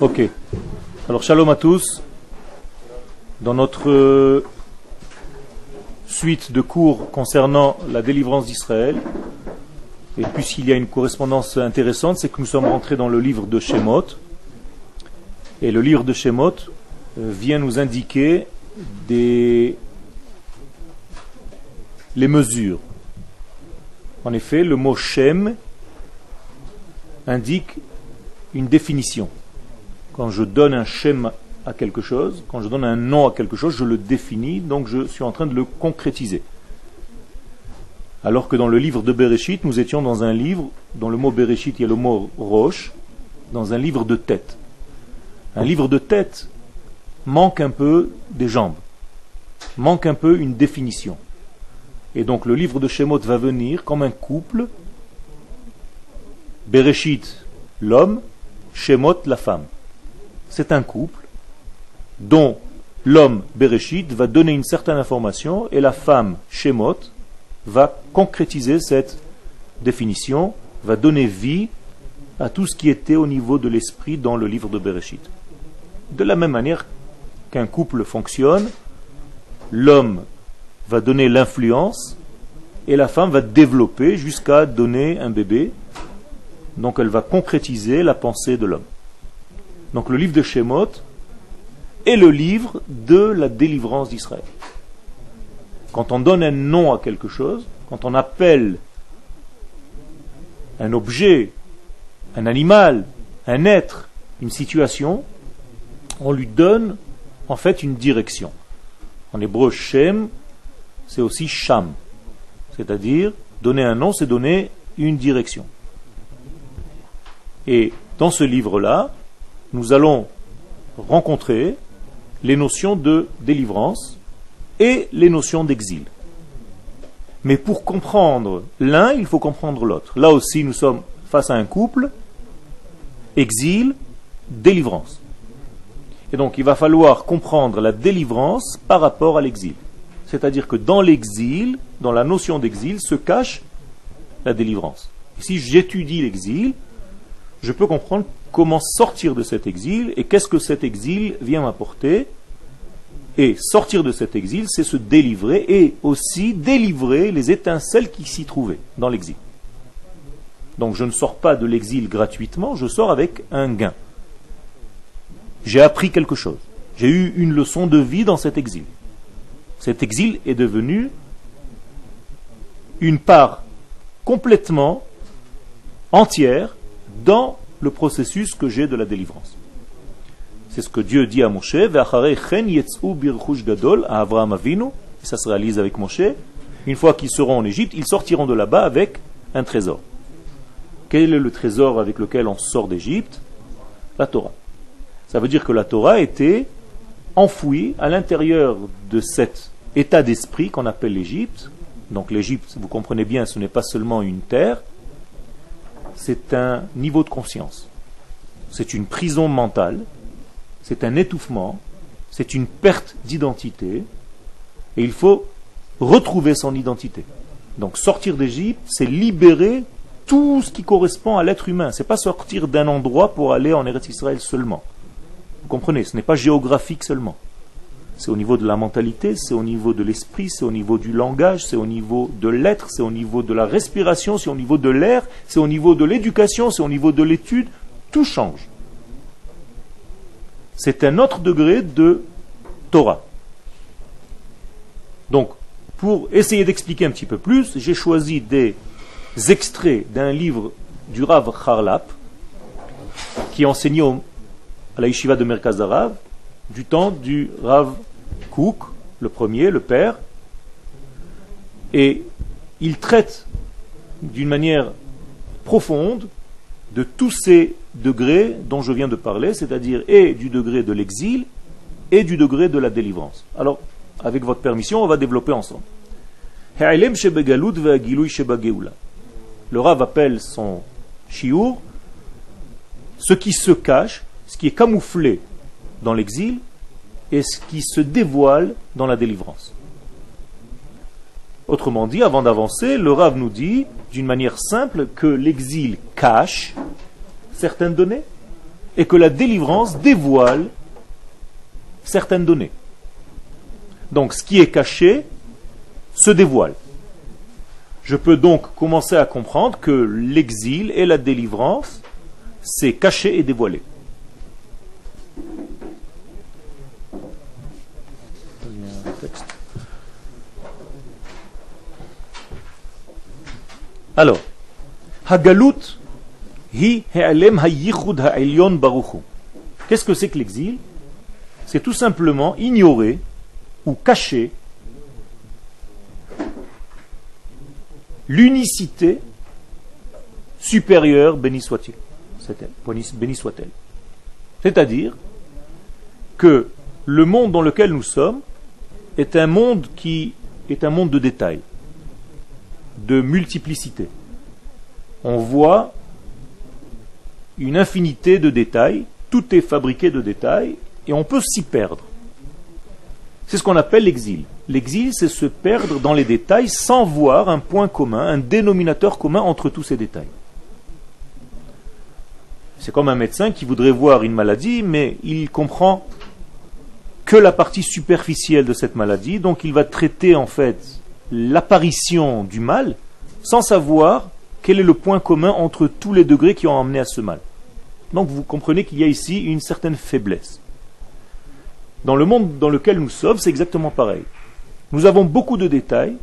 Ok. Alors shalom à tous. Dans notre suite de cours concernant la délivrance d'Israël, et puisqu'il y a une correspondance intéressante, c'est que nous sommes rentrés dans le livre de Shemot. Et le livre de Shemot euh, vient nous indiquer des les mesures. En effet, le mot Shem indique une définition. Quand je donne un Shem à quelque chose, quand je donne un nom à quelque chose, je le définis, donc je suis en train de le concrétiser. Alors que dans le livre de Bereshit, nous étions dans un livre, dans le mot Bereshit, il y a le mot Roche, dans un livre de tête. Un livre de tête manque un peu des jambes, manque un peu une définition. Et donc le livre de Shemot va venir comme un couple, Bereshit, l'homme, Shemot, la femme. C'est un couple dont l'homme, Bereshit, va donner une certaine information et la femme, Shemot, va concrétiser cette définition, va donner vie à tout ce qui était au niveau de l'esprit dans le livre de Bereshit. De la même manière qu'un couple fonctionne, l'homme va donner l'influence et la femme va développer jusqu'à donner un bébé. Donc elle va concrétiser la pensée de l'homme. Donc le livre de Shemot est le livre de la délivrance d'Israël. Quand on donne un nom à quelque chose, quand on appelle un objet, un animal, un être, une situation, on lui donne en fait une direction. En hébreu, Shem, c'est aussi Sham. C'est-à-dire, donner un nom, c'est donner une direction. Et dans ce livre-là, nous allons rencontrer les notions de délivrance et les notions d'exil. Mais pour comprendre l'un, il faut comprendre l'autre. Là aussi, nous sommes face à un couple, exil, délivrance. Et donc, il va falloir comprendre la délivrance par rapport à l'exil. C'est-à-dire que dans l'exil, dans la notion d'exil, se cache la délivrance. si j'étudie l'exil, je peux comprendre comment sortir de cet exil et qu'est-ce que cet exil vient m'apporter. Et sortir de cet exil, c'est se délivrer et aussi délivrer les étincelles qui s'y trouvaient dans l'exil. Donc je ne sors pas de l'exil gratuitement, je sors avec un gain. J'ai appris quelque chose. J'ai eu une leçon de vie dans cet exil cet exil est devenu une part complètement entière dans le processus que j'ai de la délivrance. C'est ce que Dieu dit à Moshe, et ça se réalise avec Moshe. Une fois qu'ils seront en Égypte, ils sortiront de là-bas avec un trésor. Quel est le trésor avec lequel on sort d'Égypte? La Torah. Ça veut dire que la Torah était enfouie à l'intérieur de cette état d'esprit qu'on appelle l'Égypte. Donc l'Égypte, vous comprenez bien, ce n'est pas seulement une terre, c'est un niveau de conscience. C'est une prison mentale, c'est un étouffement, c'est une perte d'identité, et il faut retrouver son identité. Donc sortir d'Égypte, c'est libérer tout ce qui correspond à l'être humain. C'est pas sortir d'un endroit pour aller en Eretz Israël seulement. Vous comprenez, ce n'est pas géographique seulement. C'est au niveau de la mentalité, c'est au niveau de l'esprit, c'est au niveau du langage, c'est au niveau de l'être, c'est au niveau de la respiration, c'est au niveau de l'air, c'est au niveau de l'éducation, c'est au niveau de l'étude. Tout change. C'est un autre degré de Torah. Donc, pour essayer d'expliquer un petit peu plus, j'ai choisi des extraits d'un livre du Rav Harlap, qui enseignait à la yeshiva de Merkaz Arav, du temps du Rav Kouk, le premier, le père, et il traite d'une manière profonde de tous ces degrés dont je viens de parler, c'est-à-dire et du degré de l'exil et du degré de la délivrance. Alors, avec votre permission, on va développer ensemble. Le Rav appelle son chiour ce qui se cache, ce qui est camouflé dans l'exil et ce qui se dévoile dans la délivrance. Autrement dit, avant d'avancer, le Rav nous dit d'une manière simple que l'exil cache certaines données et que la délivrance dévoile certaines données. Donc ce qui est caché se dévoile. Je peux donc commencer à comprendre que l'exil et la délivrance, c'est caché et dévoilé. Alors, Hagalut hi ha'alem ha'yichud ha'elyon baruchu. Qu'est-ce que c'est que l'exil? C'est tout simplement ignorer ou cacher l'unicité supérieure, béni soit-il. Béni soit-elle. C'est-à-dire que le monde dans lequel nous sommes est un monde qui est un monde de détails de multiplicité. On voit une infinité de détails, tout est fabriqué de détails, et on peut s'y perdre. C'est ce qu'on appelle l'exil. L'exil, c'est se perdre dans les détails sans voir un point commun, un dénominateur commun entre tous ces détails. C'est comme un médecin qui voudrait voir une maladie, mais il comprend que la partie superficielle de cette maladie, donc il va traiter en fait l'apparition du mal sans savoir quel est le point commun entre tous les degrés qui ont amené à ce mal. Donc vous comprenez qu'il y a ici une certaine faiblesse. Dans le monde dans lequel nous sommes, c'est exactement pareil. Nous avons beaucoup de détails,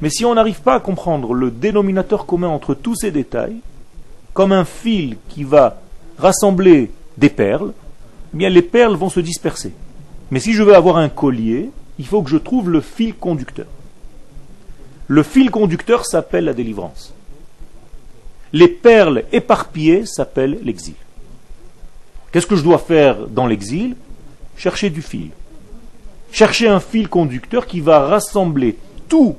mais si on n'arrive pas à comprendre le dénominateur commun entre tous ces détails, comme un fil qui va rassembler des perles, eh bien les perles vont se disperser. Mais si je veux avoir un collier, il faut que je trouve le fil conducteur. Le fil conducteur s'appelle la délivrance. Les perles éparpillées s'appellent l'exil. Qu'est-ce que je dois faire dans l'exil? Chercher du fil. Chercher un fil conducteur qui va rassembler tous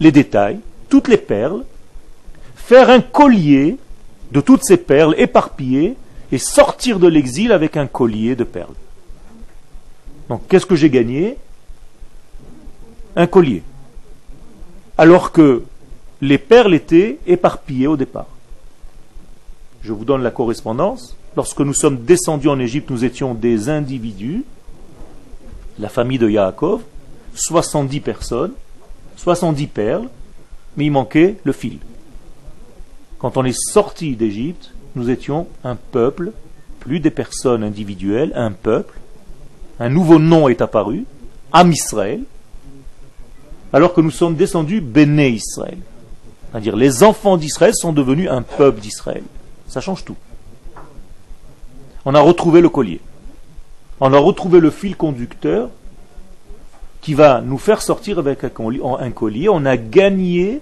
les détails, toutes les perles, faire un collier de toutes ces perles éparpillées et sortir de l'exil avec un collier de perles. Donc qu'est-ce que j'ai gagné? Un collier alors que les perles étaient éparpillées au départ. Je vous donne la correspondance. Lorsque nous sommes descendus en Égypte, nous étions des individus, la famille de Yaakov, 70 personnes, 70 perles, mais il manquait le fil. Quand on est sorti d'Égypte, nous étions un peuple, plus des personnes individuelles, un peuple. Un nouveau nom est apparu, Am Israël, alors que nous sommes descendus Béné Israël. C'est-à-dire les enfants d'Israël sont devenus un peuple d'Israël. Ça change tout. On a retrouvé le collier. On a retrouvé le fil conducteur qui va nous faire sortir avec un collier. On a gagné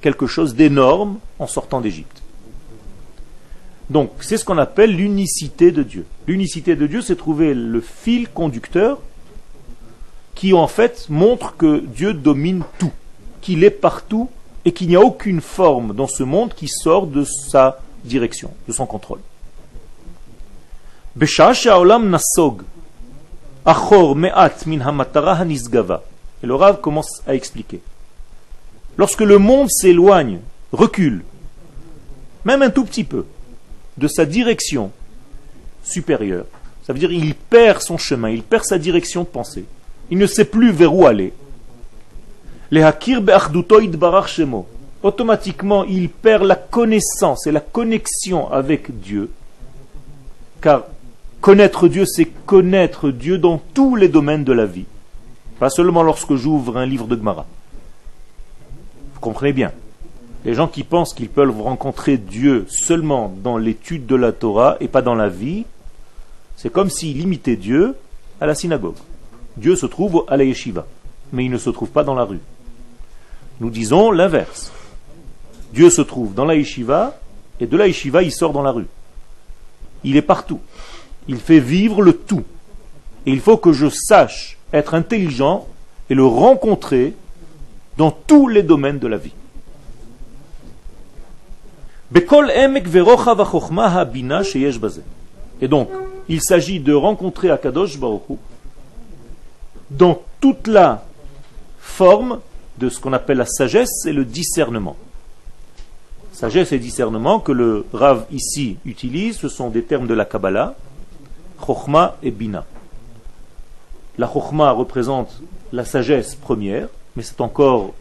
quelque chose d'énorme en sortant d'Égypte. Donc, c'est ce qu'on appelle l'unicité de Dieu. L'unicité de Dieu, c'est trouver le fil conducteur qui en fait montre que Dieu domine tout, qu'il est partout et qu'il n'y a aucune forme dans ce monde qui sort de sa direction, de son contrôle. Et le Rav commence à expliquer. Lorsque le monde s'éloigne, recule, même un tout petit peu, de sa direction supérieure, ça veut dire qu'il perd son chemin, il perd sa direction de pensée il ne sait plus vers où aller. Automatiquement, il perd la connaissance et la connexion avec Dieu. Car connaître Dieu, c'est connaître Dieu dans tous les domaines de la vie. Pas seulement lorsque j'ouvre un livre de Gemara. Vous comprenez bien. Les gens qui pensent qu'ils peuvent rencontrer Dieu seulement dans l'étude de la Torah et pas dans la vie, c'est comme s'ils limitaient Dieu à la synagogue. Dieu se trouve à la yeshiva, mais il ne se trouve pas dans la rue. Nous disons l'inverse. Dieu se trouve dans la yeshiva, et de la yeshiva, il sort dans la rue. Il est partout. Il fait vivre le tout. Et il faut que je sache être intelligent et le rencontrer dans tous les domaines de la vie. Et donc, il s'agit de rencontrer Akadosh Baruch dans toute la forme de ce qu'on appelle la sagesse et le discernement. Sagesse et discernement que le Rav ici utilise, ce sont des termes de la Kabbalah, Chokhma et Bina. La Chokhma représente la sagesse première, mais c'est encore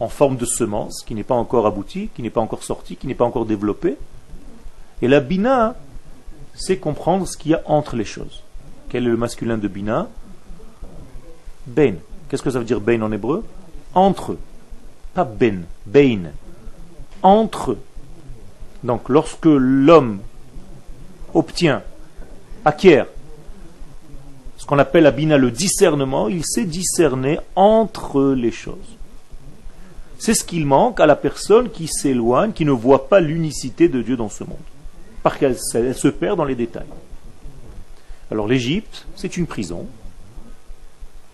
en forme de semence, qui n'est pas encore aboutie, qui n'est pas encore sortie, qui n'est pas encore développée. Et la Bina, c'est comprendre ce qu'il y a entre les choses. Quel est le masculin de Bina? Ben. Qu'est-ce que ça veut dire Ben en hébreu? Entre. Pas Ben, Ben. Entre. Donc lorsque l'homme obtient, acquiert ce qu'on appelle à Bina le discernement, il sait discerner entre les choses. C'est ce qu'il manque à la personne qui s'éloigne, qui ne voit pas l'unicité de Dieu dans ce monde. Parce qu'elle se perd dans les détails. Alors l'Égypte, c'est une prison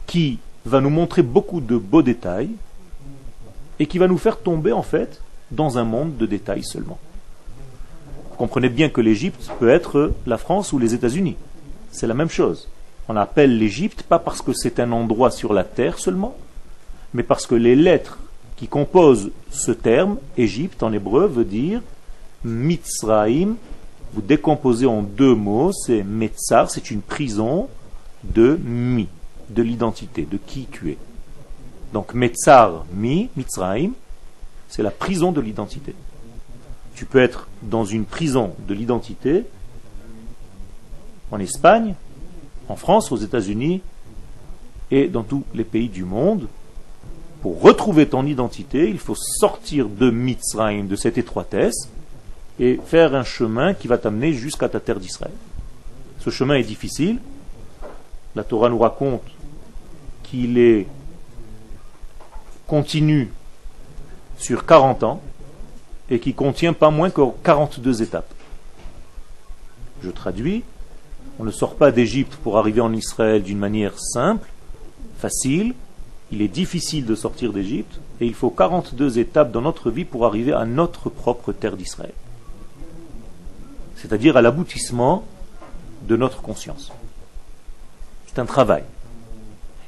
qui va nous montrer beaucoup de beaux détails et qui va nous faire tomber en fait dans un monde de détails seulement. Vous comprenez bien que l'Égypte peut être la France ou les États-Unis. C'est la même chose. On appelle l'Égypte pas parce que c'est un endroit sur la terre seulement, mais parce que les lettres qui composent ce terme, Égypte en hébreu, veut dire Mitzraim. Vous décomposez en deux mots, c'est Metzar, c'est une prison de mi, de l'identité, de qui tu es. Donc Metzar, mi, Mitzraim, c'est la prison de l'identité. Tu peux être dans une prison de l'identité en Espagne, en France, aux États-Unis et dans tous les pays du monde. Pour retrouver ton identité, il faut sortir de Mitzrayim, de cette étroitesse, et faire un chemin qui va t'amener jusqu'à ta terre d'Israël. Ce chemin est difficile. La Torah nous raconte qu'il est continu sur 40 ans et qui contient pas moins que 42 étapes. Je traduis, on ne sort pas d'Égypte pour arriver en Israël d'une manière simple, facile. Il est difficile de sortir d'Égypte et il faut 42 étapes dans notre vie pour arriver à notre propre terre d'Israël. C'est-à-dire à, l'aboutissement de notre conscience. C'est un travail.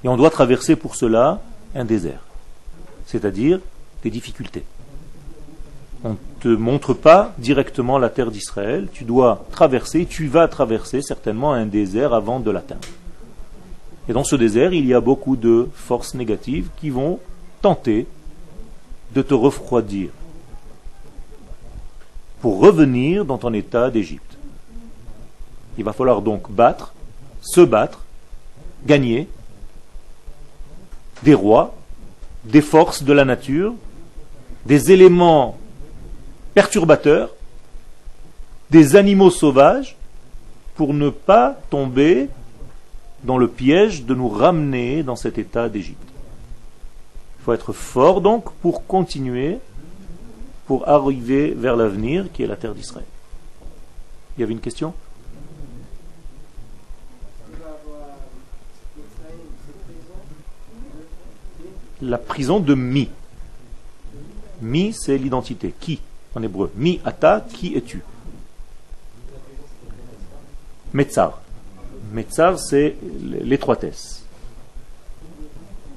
Et on doit traverser pour cela un désert, c'est-à-dire des difficultés. On ne te montre pas directement la terre d'Israël, tu dois traverser, tu vas traverser certainement un désert avant de l'atteindre. Et dans ce désert, il y a beaucoup de forces négatives qui vont tenter de te refroidir pour revenir dans ton état d'Égypte. Il va falloir donc battre, se battre, gagner des rois, des forces de la nature, des éléments perturbateurs, des animaux sauvages, pour ne pas tomber dans le piège de nous ramener dans cet état d'Égypte. Il faut être fort donc pour continuer, pour arriver vers l'avenir qui est la terre d'Israël. Il y avait une question? La prison de Mi. Mi, c'est l'identité. Qui? En hébreu. Mi ata, qui es-tu? Metzar. Metzar, c'est l'étroitesse.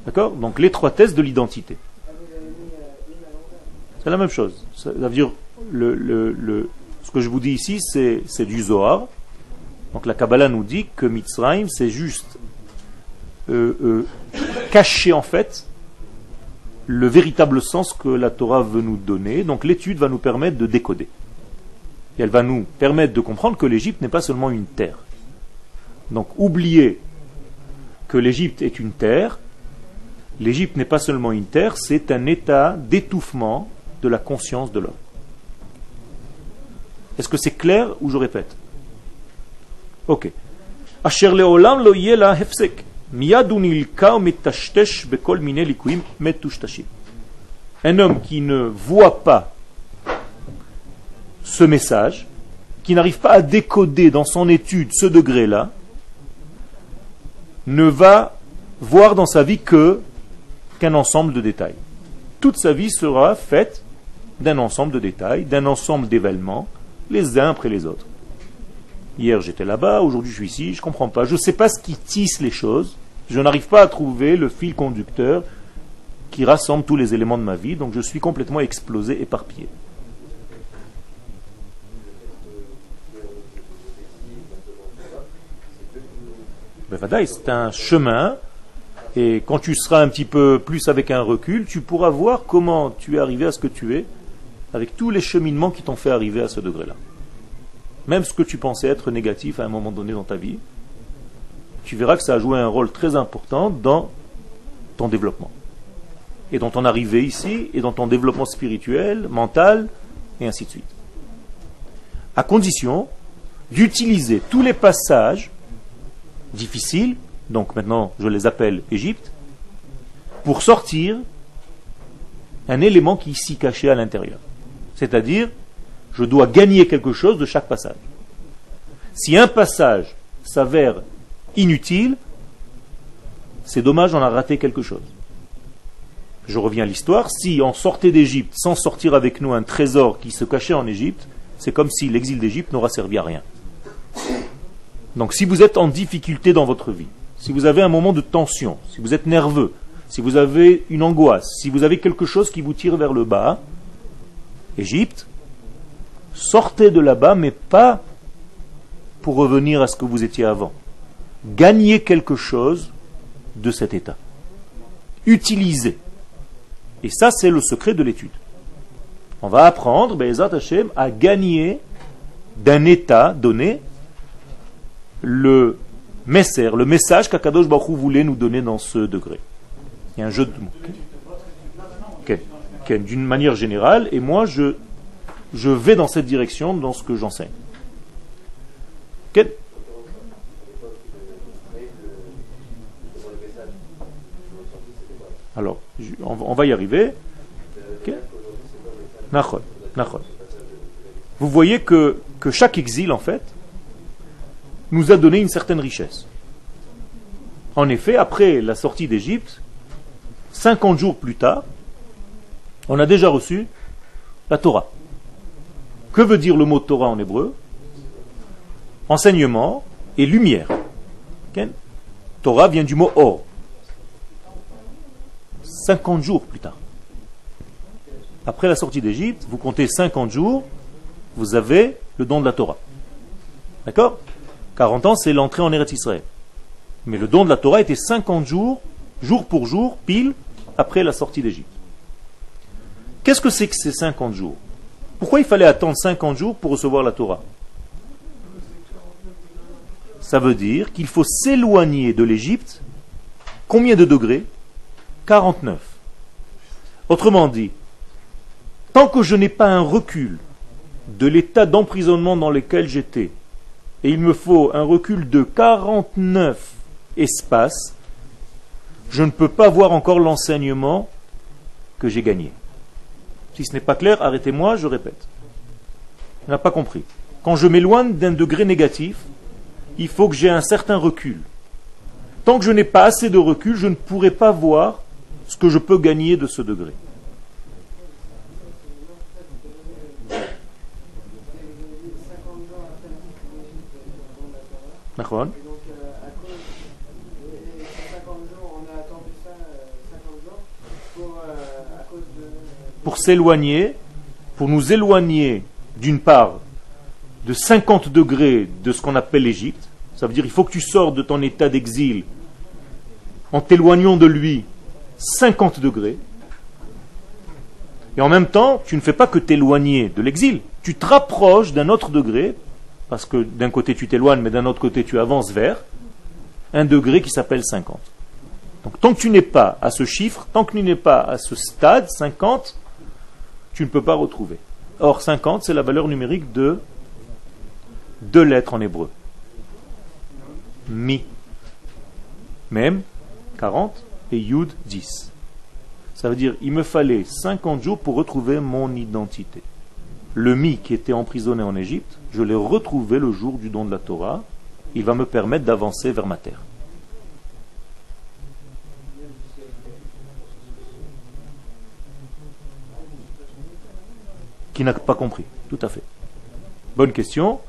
D'accord? Donc l'étroitesse de l'identité. C'est la même chose. Ça veut dire, ce que je vous dis ici, c'est du Zohar. Donc la Kabbalah nous dit que Mitzrayim, c'est juste euh, euh, caché en fait le véritable sens que la Torah veut nous donner. Donc l'étude va nous permettre de décoder. Et elle va nous permettre de comprendre que l'Égypte n'est pas seulement une terre. Donc oubliez que l'Égypte est une terre. L'Égypte n'est pas seulement une terre, c'est un état d'étouffement de la conscience de l'homme. Est-ce que c'est clair ou je répète? Ok. Un homme qui ne voit pas ce message, qui n'arrive pas à décoder dans son étude ce degré-là, ne va voir dans sa vie que qu'un ensemble de détails. Toute sa vie sera faite d'un ensemble de détails, d'un ensemble d'événements, les uns après les autres. Hier j'étais là-bas, aujourd'hui je suis ici, je ne comprends pas. Je ne sais pas ce qui tisse les choses. Je n'arrive pas à trouver le fil conducteur qui rassemble tous les éléments de ma vie, donc je suis complètement explosé, éparpillé. C'est un chemin, et quand tu seras un petit peu plus avec un recul, tu pourras voir comment tu es arrivé à ce que tu es, avec tous les cheminements qui t'ont fait arriver à ce degré-là. Même ce que tu pensais être négatif à un moment donné dans ta vie, tu verras que ça a joué un rôle très important dans ton développement. Et dans ton arrivée ici, et dans ton développement spirituel, mental, et ainsi de suite. À condition d'utiliser tous les passages difficiles, donc maintenant je les appelle Égypte, pour sortir un élément qui ici caché à l'intérieur. C'est-à-dire, je dois gagner quelque chose de chaque passage. Si un passage s'avère inutile, c'est dommage, on a raté quelque chose. Je reviens à l'histoire. Si on sortait d'Égypte sans sortir avec nous un trésor qui se cachait en Égypte, c'est comme si l'exil d'Égypte n'aura servi à rien. Donc si vous êtes en difficulté dans votre vie, si vous avez un moment de tension, si vous êtes nerveux, si vous avez une angoisse, si vous avez quelque chose qui vous tire vers le bas, Égypte, sortez de là-bas, mais pas pour revenir à ce que vous étiez avant. Gagnez quelque chose de cet état. Utilisez. Et ça, c'est le secret de l'étude. On va apprendre, Bezat Hashem, à gagner d'un état donné le messer, le message qu'Akadosh Baruch voulait nous donner dans ce degré. Il y a un jeu de mots. D'une manière générale, et moi, je, je vais dans cette direction dans ce que j'enseigne. Alors, on va y arriver. Vous voyez que, que chaque exil, en fait, nous a donné une certaine richesse. En effet, après la sortie d'Égypte, 50 jours plus tard, on a déjà reçu la Torah. Que veut dire le mot Torah en hébreu? Enseignement et lumière. Torah vient du mot or. 50 jours plus tard. Après la sortie d'Égypte, vous comptez 50 jours, vous avez le don de la Torah. D'accord? 40 ans, c'est l'entrée en Eretz Israël. Mais le don de la Torah était 50 jours, jour pour jour, pile, après la sortie d'Égypte. Qu'est-ce que c'est que ces 50 jours? Pourquoi il fallait attendre 50 jours pour recevoir la Torah? Ça veut dire qu'il faut s'éloigner de l'Égypte. Combien de degrés? 49. Autrement dit, tant que je n'ai pas un recul de l'état d'emprisonnement dans lequel j'étais, et il me faut un recul de 49 espaces, je ne peux pas voir encore l'enseignement que j'ai gagné. Si ce n'est pas clair, arrêtez-moi, je répète. On n'a pas compris. Quand je m'éloigne d'un degré négatif, il faut que j'ai un certain recul. Tant que je n'ai pas assez de recul, je ne pourrai pas voir ce que je peux gagner de ce degré. Pour s'éloigner, pour nous éloigner d'une part de 50 degrés de ce qu'on appelle l'Égypte, ça veut dire il faut que tu sors de ton état d'exil en t'éloignant de lui 50 degrés. Et en même temps, tu ne fais pas que t'éloigner de l'exil, tu te rapproches d'un autre degré, parce que d'un côté tu t'éloignes, mais d'un autre côté tu avances vers un degré qui s'appelle 50. Donc tant que tu n'es pas à ce chiffre, tant que tu n'es pas à ce stade 50, tu ne peux pas retrouver. Or 50, c'est la valeur numérique de deux lettres en hébreu. Mi. Même 40 et Yud 10. Ça veut dire il me fallait 50 jours pour retrouver mon identité. Le mi qui était emprisonné en Égypte, je l'ai retrouvé le jour du don de la Torah. Il va me permettre d'avancer vers ma terre. Qui n'a pas compris, tout à fait. Bonne question.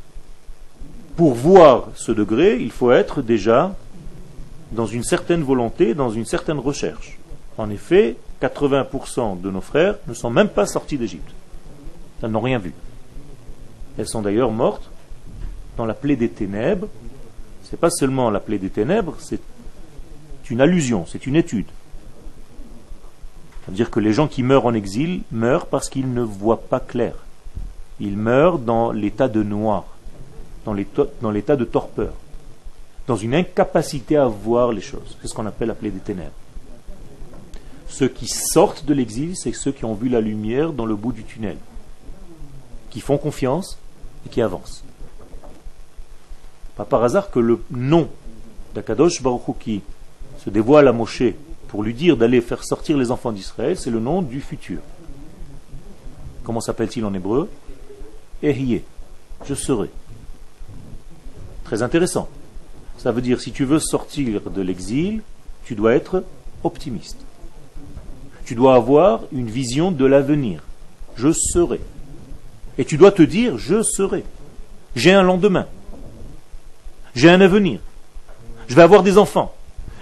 Pour voir ce degré, il faut être déjà dans une certaine volonté, dans une certaine recherche. En effet, 80% de nos frères ne sont même pas sortis d'Égypte. Elles n'ont rien vu. Elles sont d'ailleurs mortes dans la plaie des ténèbres. c'est pas seulement la plaie des ténèbres, c'est une allusion, c'est une étude. C'est-à-dire que les gens qui meurent en exil meurent parce qu'ils ne voient pas clair. Ils meurent dans l'état de noir, dans l'état de torpeur, dans une incapacité à voir les choses. C'est ce qu'on appelle la plaie des ténèbres. Ceux qui sortent de l'exil, c'est ceux qui ont vu la lumière dans le bout du tunnel, qui font confiance et qui avancent. Pas par hasard que le nom d'Akadosh Baruch qui se dévoile à Moshe pour lui dire d'aller faire sortir les enfants d'Israël, c'est le nom du futur. Comment s'appelle-t-il en hébreu? Ehiyeh, je serai. Très intéressant. Ça veut dire, si tu veux sortir de l'exil, tu dois être optimiste. Tu dois avoir une vision de l'avenir. Je serai. Et tu dois te dire, je serai. J'ai un lendemain. J'ai un avenir. Je vais avoir des enfants.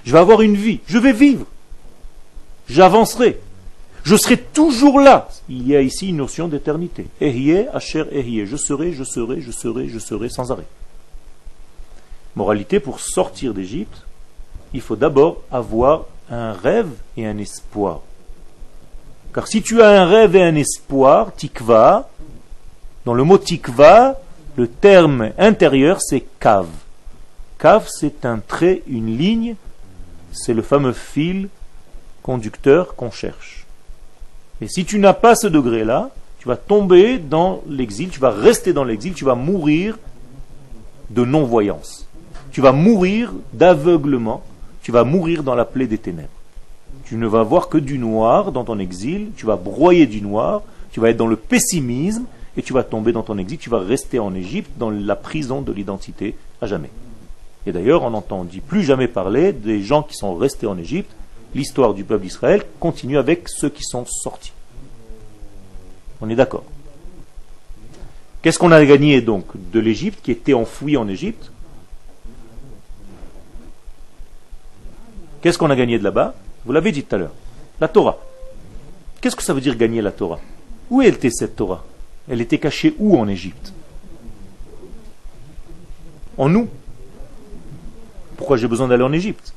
Je vais avoir une vie. Je vais vivre j'avancerai. Je serai toujours là. Il y a ici une notion d'éternité. Je serai, je serai, je serai, je serai sans arrêt. Moralité, pour sortir d'Égypte, il faut d'abord avoir un rêve et un espoir. Car si tu as un rêve et un espoir, tikva, dans le mot tikva, le terme intérieur c'est cave. Cave, c'est un trait, une ligne, c'est le fameux fil conducteur qu'on cherche. Et si tu n'as pas ce degré-là, tu vas tomber dans l'exil, tu vas rester dans l'exil, tu vas mourir de non-voyance. Tu vas mourir d'aveuglement, tu vas mourir dans la plaie des ténèbres. Tu ne vas voir que du noir dans ton exil, tu vas broyer du noir, tu vas être dans le pessimisme et tu vas tomber dans ton exil, tu vas rester en Égypte dans la prison de l'identité à jamais. Et d'ailleurs, on n'entend plus jamais parler des gens qui sont restés en Égypte l'histoire du peuple d'Israël continue avec ceux qui sont sortis. On est d'accord. Qu'est-ce qu'on a gagné donc de l'Égypte qui était enfoui en Égypte? Qu'est-ce qu'on a gagné de là-bas? Vous l'avez dit tout à l'heure. La Torah. Qu'est-ce que ça veut dire gagner la Torah? Où était cette Torah? Elle était cachée où en Égypte? En nous. Pourquoi j'ai besoin d'aller en Égypte?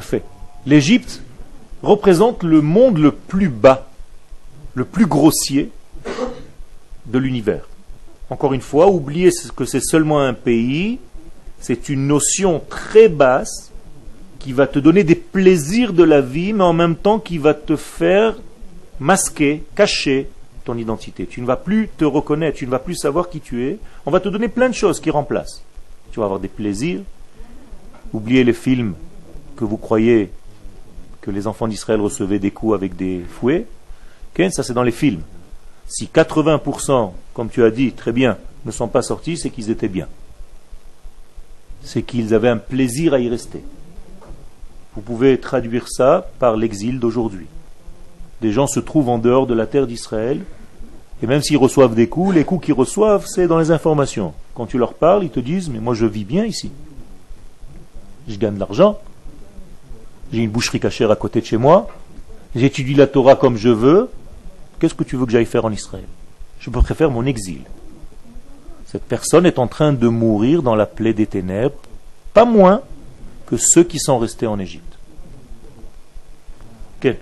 Fait. L'Égypte représente le monde le plus bas, le plus grossier de l'univers. Encore une fois, oubliez que c'est seulement un pays, c'est une notion très basse qui va te donner des plaisirs de la vie, mais en même temps qui va te faire masquer, cacher ton identité. Tu ne vas plus te reconnaître, tu ne vas plus savoir qui tu es. On va te donner plein de choses qui remplacent. Tu vas avoir des plaisirs. Oubliez les films que vous croyez que les enfants d'Israël recevaient des coups avec des fouets, ça c'est dans les films. Si 80%, comme tu as dit très bien, ne sont pas sortis, c'est qu'ils étaient bien. C'est qu'ils avaient un plaisir à y rester. Vous pouvez traduire ça par l'exil d'aujourd'hui. Des gens se trouvent en dehors de la terre d'Israël, et même s'ils reçoivent des coups, les coups qu'ils reçoivent, c'est dans les informations. Quand tu leur parles, ils te disent, mais moi je vis bien ici. Je gagne de l'argent, j'ai une boucherie cachère à côté de chez moi, j'étudie la Torah comme je veux, qu'est-ce que tu veux que j'aille faire en Israël? Je préfère mon exil. Cette personne est en train de mourir dans la plaie des ténèbres, pas moins que ceux qui sont restés en Égypte. Quel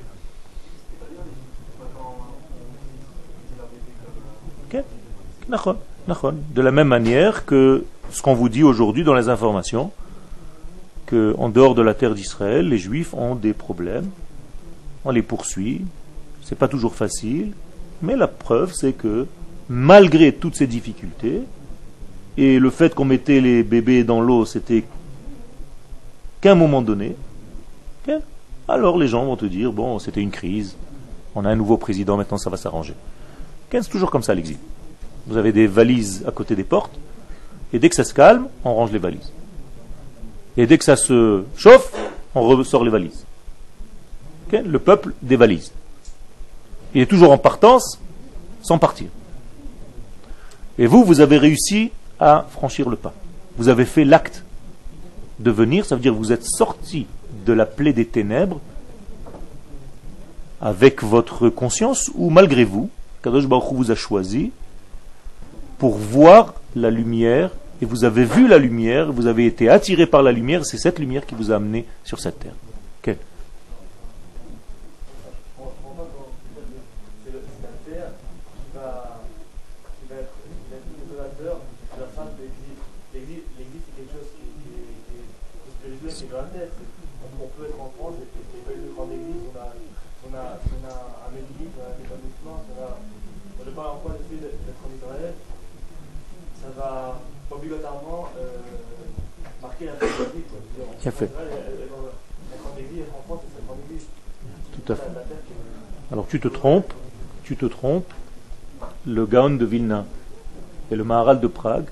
De la même manière que ce qu'on vous dit aujourd'hui dans les informations, en dehors de la terre d'Israël, les Juifs ont des problèmes. On les poursuit. C'est pas toujours facile. Mais la preuve, c'est que malgré toutes ces difficultés, et le fait qu'on mettait les bébés dans l'eau, c'était qu'à un moment donné, alors les gens vont te dire, bon, c'était une crise, on a un nouveau président, maintenant ça va s'arranger. C'est toujours comme ça l'exil. Vous avez des valises à côté des portes, et dès que ça se calme, on range les valises. Et dès que ça se chauffe, on ressort les valises. Le peuple des valises. Il est toujours en partance sans partir. Et vous, vous avez réussi à franchir le pas. Vous avez fait l'acte de venir, ça veut dire vous êtes sorti de la plaie des ténèbres avec votre conscience ou malgré vous, Kadosh Baruch vous a choisi pour voir la lumière, et vous avez vu la lumière, vous avez été attiré par la lumière, c'est cette lumière qui vous a amené sur cette terre. On peut être en France et et pas une grande église, on a, on a, on a un église, on a un établissement, ça va, on ne parle pas du fait d'être en Israël, ça va obligatoirement euh, marquer la vie. Qui a fait La grande église, en France, c'est une grande église. Tout à fait. Alors tu te trompes, tu te trompes. Le Gaon de Vilna et le Maharal de Prague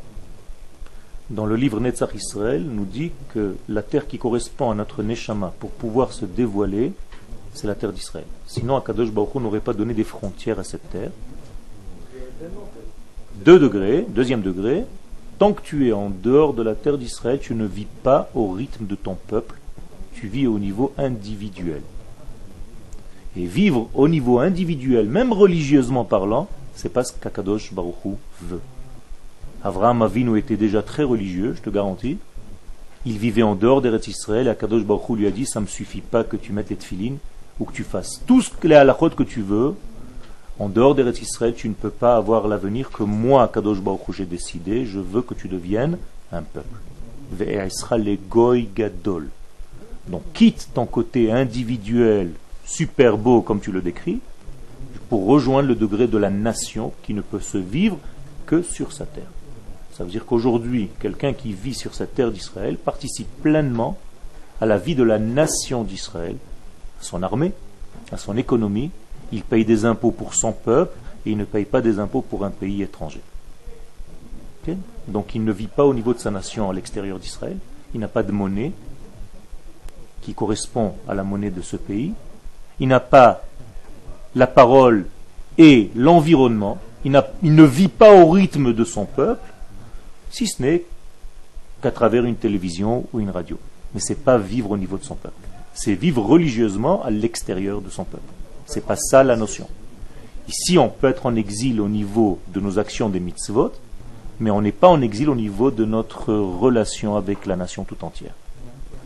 dans le livre Netzach Israël, nous dit que la terre qui correspond à notre Neshama pour pouvoir se dévoiler, c'est la terre d'Israël. Sinon, Akadosh Baruch n'aurait pas donné des frontières à cette terre. Deux degrés, deuxième degré, tant que tu es en dehors de la terre d'Israël, tu ne vis pas au rythme de ton peuple, tu vis au niveau individuel. Et vivre au niveau individuel, même religieusement parlant, c'est pas ce qu'Akadosh Baruch Hu veut. Avraham Avinu était déjà très religieux, je te garantis. Il vivait en dehors d'Eretz Israël et Akadosh Baruch lui a dit ça ne me suffit pas que tu mettes les tefilines ou que tu fasses tout ce que les halachot que tu veux. En dehors d'Eretz Israël, tu ne peux pas avoir l'avenir que moi, Akadosh Baruch j'ai décidé. Je veux que tu deviennes un peuple. le goy gadol. Donc quitte ton côté individuel, super beau comme tu le décris, pour rejoindre le degré de la nation qui ne peut se vivre que sur sa terre. Ça veut dire qu'aujourd'hui, quelqu'un qui vit sur cette terre d'Israël participe pleinement à la vie de la nation d'Israël, à son armée, à son économie. Il paye des impôts pour son peuple et il ne paye pas des impôts pour un pays étranger. Donc il ne vit pas au niveau de sa nation à l'extérieur d'Israël. Il n'a pas de monnaie qui correspond à la monnaie de ce pays. Il n'a pas la parole et l'environnement. Il, il ne vit pas au rythme de son peuple si ce n'est qu'à travers une télévision ou une radio. Mais ce n'est pas vivre au niveau de son peuple. C'est vivre religieusement à l'extérieur de son peuple. Ce n'est pas ça la notion. Ici, on peut être en exil au niveau de nos actions des mitzvot, mais on n'est pas en exil au niveau de notre relation avec la nation tout entière.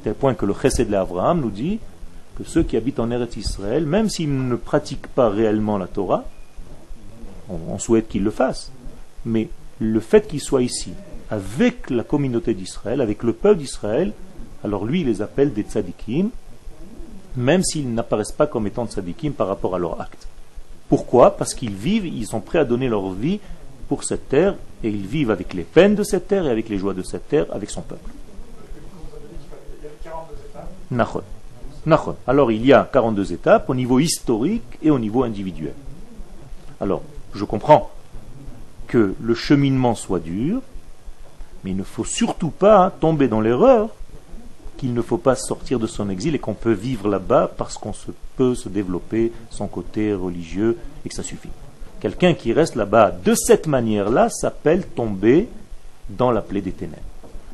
Tel point que le chesed de l'Abraham nous dit que ceux qui habitent en Eretz Israël, même s'ils ne pratiquent pas réellement la Torah, on souhaite qu'ils le fassent, mais le fait qu'ils soient ici, avec la communauté d'Israël, avec le peuple d'Israël, alors lui, il les appelle des tzadikim, même s'ils n'apparaissent pas comme étant tzadikim par rapport à leur acte. Pourquoi? Parce qu'ils vivent, ils sont prêts à donner leur vie pour cette terre, et ils vivent avec les peines de cette terre et avec les joies de cette terre, avec son peuple. Alors il y a 42 étapes au niveau historique et au niveau individuel. Alors, je comprends que le cheminement soit dur, mais il ne faut surtout pas tomber dans l'erreur qu'il ne faut pas sortir de son exil et qu'on peut vivre là-bas parce qu'on peut se développer son côté religieux et que ça suffit. Quelqu'un qui reste là-bas de cette manière-là s'appelle tomber dans la plaie des ténèbres.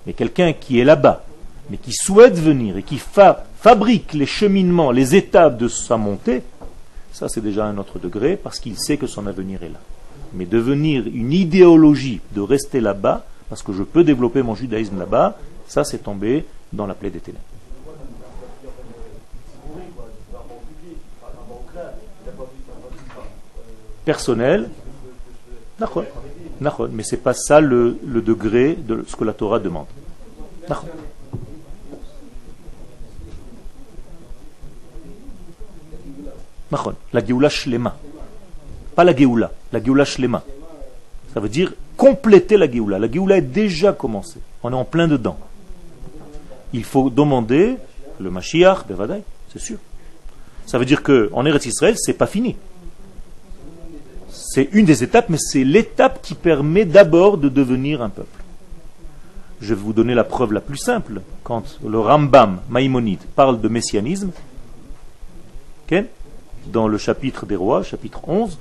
Mais quelqu'un qui est là-bas, mais qui souhaite venir et qui fabrique les cheminements, les étapes de sa montée, ça c'est déjà un autre degré parce qu'il sait que son avenir est là. Mais devenir une idéologie de rester là-bas, parce que je peux développer mon judaïsme là-bas, ça c'est tomber dans la plaie des ténèbres. Personnel, mais c'est pas ça le, degré de ce que la Torah demande. La Géoula Shlema. Pas la Géoula, la Géoula Shlema. Ça veut dire compléter la Géoula. La Géoula est déjà commencée. On est en plein dedans. Il faut demander le Mashiach, Bevadai, c'est sûr. Ça veut dire qu'en Eretz Israël, c'est pas fini. C'est une des étapes, mais c'est l'étape qui permet d'abord de devenir un peuple. Je vais vous donner la preuve la plus simple. Quand le Rambam Maïmonide parle de messianisme, dans le chapitre des rois, chapitre 11,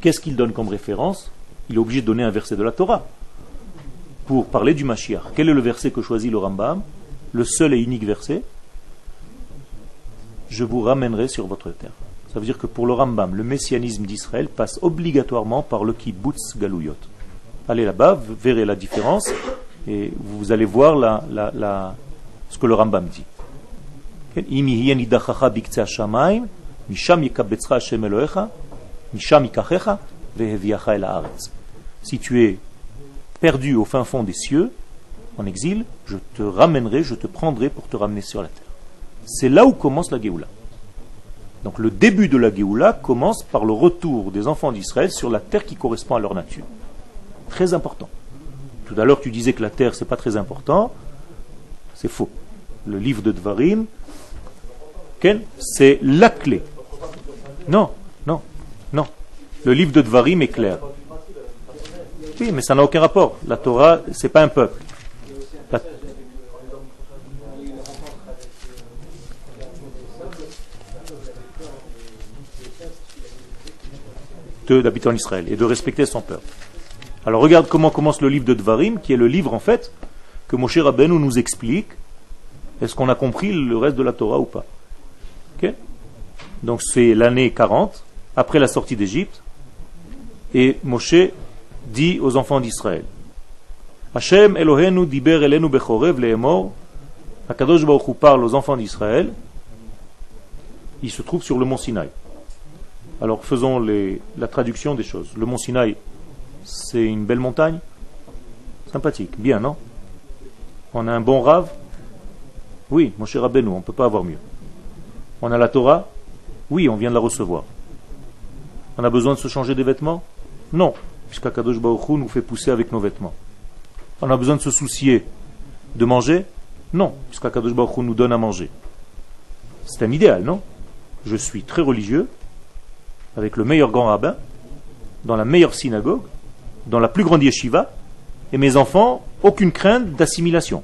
qu'est-ce qu'il donne comme référence? Il est obligé de donner un verset de la Torah pour parler du Mashiach. Quel est le verset que choisit le Rambam? Le seul et unique verset Je vous ramènerai sur votre terre. Ça veut dire que pour le Rambam, le messianisme d'Israël passe obligatoirement par le kibbutz galouyot. Allez là-bas, vous verrez la différence et vous allez voir la, la, la, ce que le Rambam dit. Si tu es perdu au fin fond des cieux, en exil, je te ramènerai, je te prendrai pour te ramener sur la terre. C'est là où commence la Géoula. Donc le début de la Géoula commence par le retour des enfants d'Israël sur la terre qui correspond à leur nature. Très important. Tout à l'heure tu disais que la terre c'est pas très important. C'est faux. Le livre de Dvarim, c'est la clé. Non, non, non. Le livre de Dvarim est clair. Oui, mais ça n'a aucun rapport. La Torah, c'est pas un peuple. La- d'habiter en Israël et de respecter son peuple. Alors regarde comment commence le livre de Dvarim, qui est le livre en fait que Moshe Rabbeinu nous explique. Est-ce qu'on a compris le reste de la Torah ou pas? Donc c'est l'année 40, après la sortie d'Égypte, et Moshe dit aux enfants d'Israël. Hashem Elohenu diber elenu bechorev leemor. Akadosh Baruch parle aux enfants d'Israël, il se trouve sur le mont Sinaï. Alors faisons la traduction des choses. Le mont Sinaï, c'est une belle montagne. Sympathique, bien, non? On a un bon rave? Oui, mon cher Rabbeinu, on ne peut pas avoir mieux. On a la Torah? Oui, on vient de la recevoir. On a besoin de se changer des vêtements? Non, puisqu'Akadosh Baruch nous fait pousser avec nos vêtements. On a besoin de se soucier de manger Non, puisqu'Akadosh Baruch nous donne à manger. C'est un idéal, non Je suis très religieux, avec le meilleur grand rabbin, dans la meilleure synagogue, dans la plus grande yeshiva, et mes enfants, aucune crainte d'assimilation.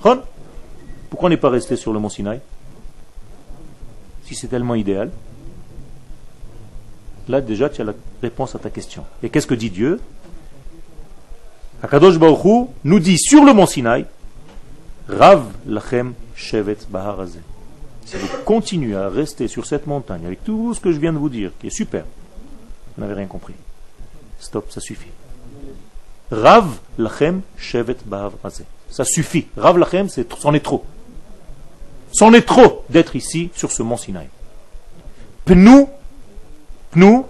Pourquoi on n'est pas resté sur le mont Sinaï Si c'est tellement idéal. Là, déjà, tu as la réponse à ta question. Et qu'est-ce que dit Dieu? Akadosh Baruch Hu nous dit sur le mont Sinaï, Rav lachem shevet baharazé. Si vous continuez à rester sur cette montagne avec tout ce que je viens de vous dire, qui est super, vous n'avez rien compris. Stop, ça suffit. Rav lachem shevet baharazé. Ça suffit. Rav lachem, c'en est trop. C'en est trop d'être ici sur ce mont Sinaï. Pnou, pnou,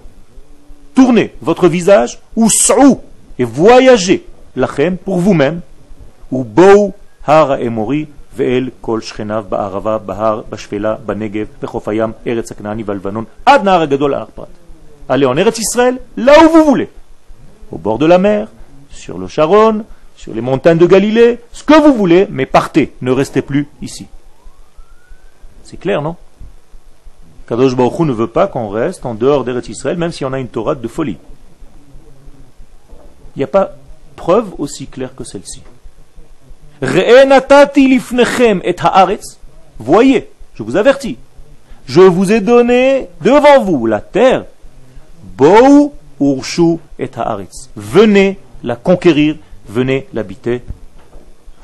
tournez votre visage ou sa'ou et voyagez lachem pour vous-même ou bou hara emori ואל כל שכניו בערבה, בהר, בשפלה, בנגב, בחוף הים, ארץ הכנעני והלבנון, עד נהר הגדול הארפרת. Allez en Eretz Israël, là où vous voulez. Au bord de la mer, sur le Sharon, sur les montagnes de Galilée, ce que vous voulez, mais partez, ne restez plus ici. C'est clair, non Kadosh Baruch Hu ne veut pas qu'on reste en dehors d'Eretz Israël, même si on a une Torah de folie. Il n'y a pas preuve aussi claire que celle-ci. Voyez, je vous avertis, je vous ai donné devant vous la terre. Bou urshu et haaretz. Venez la conquérir, venez l'habiter.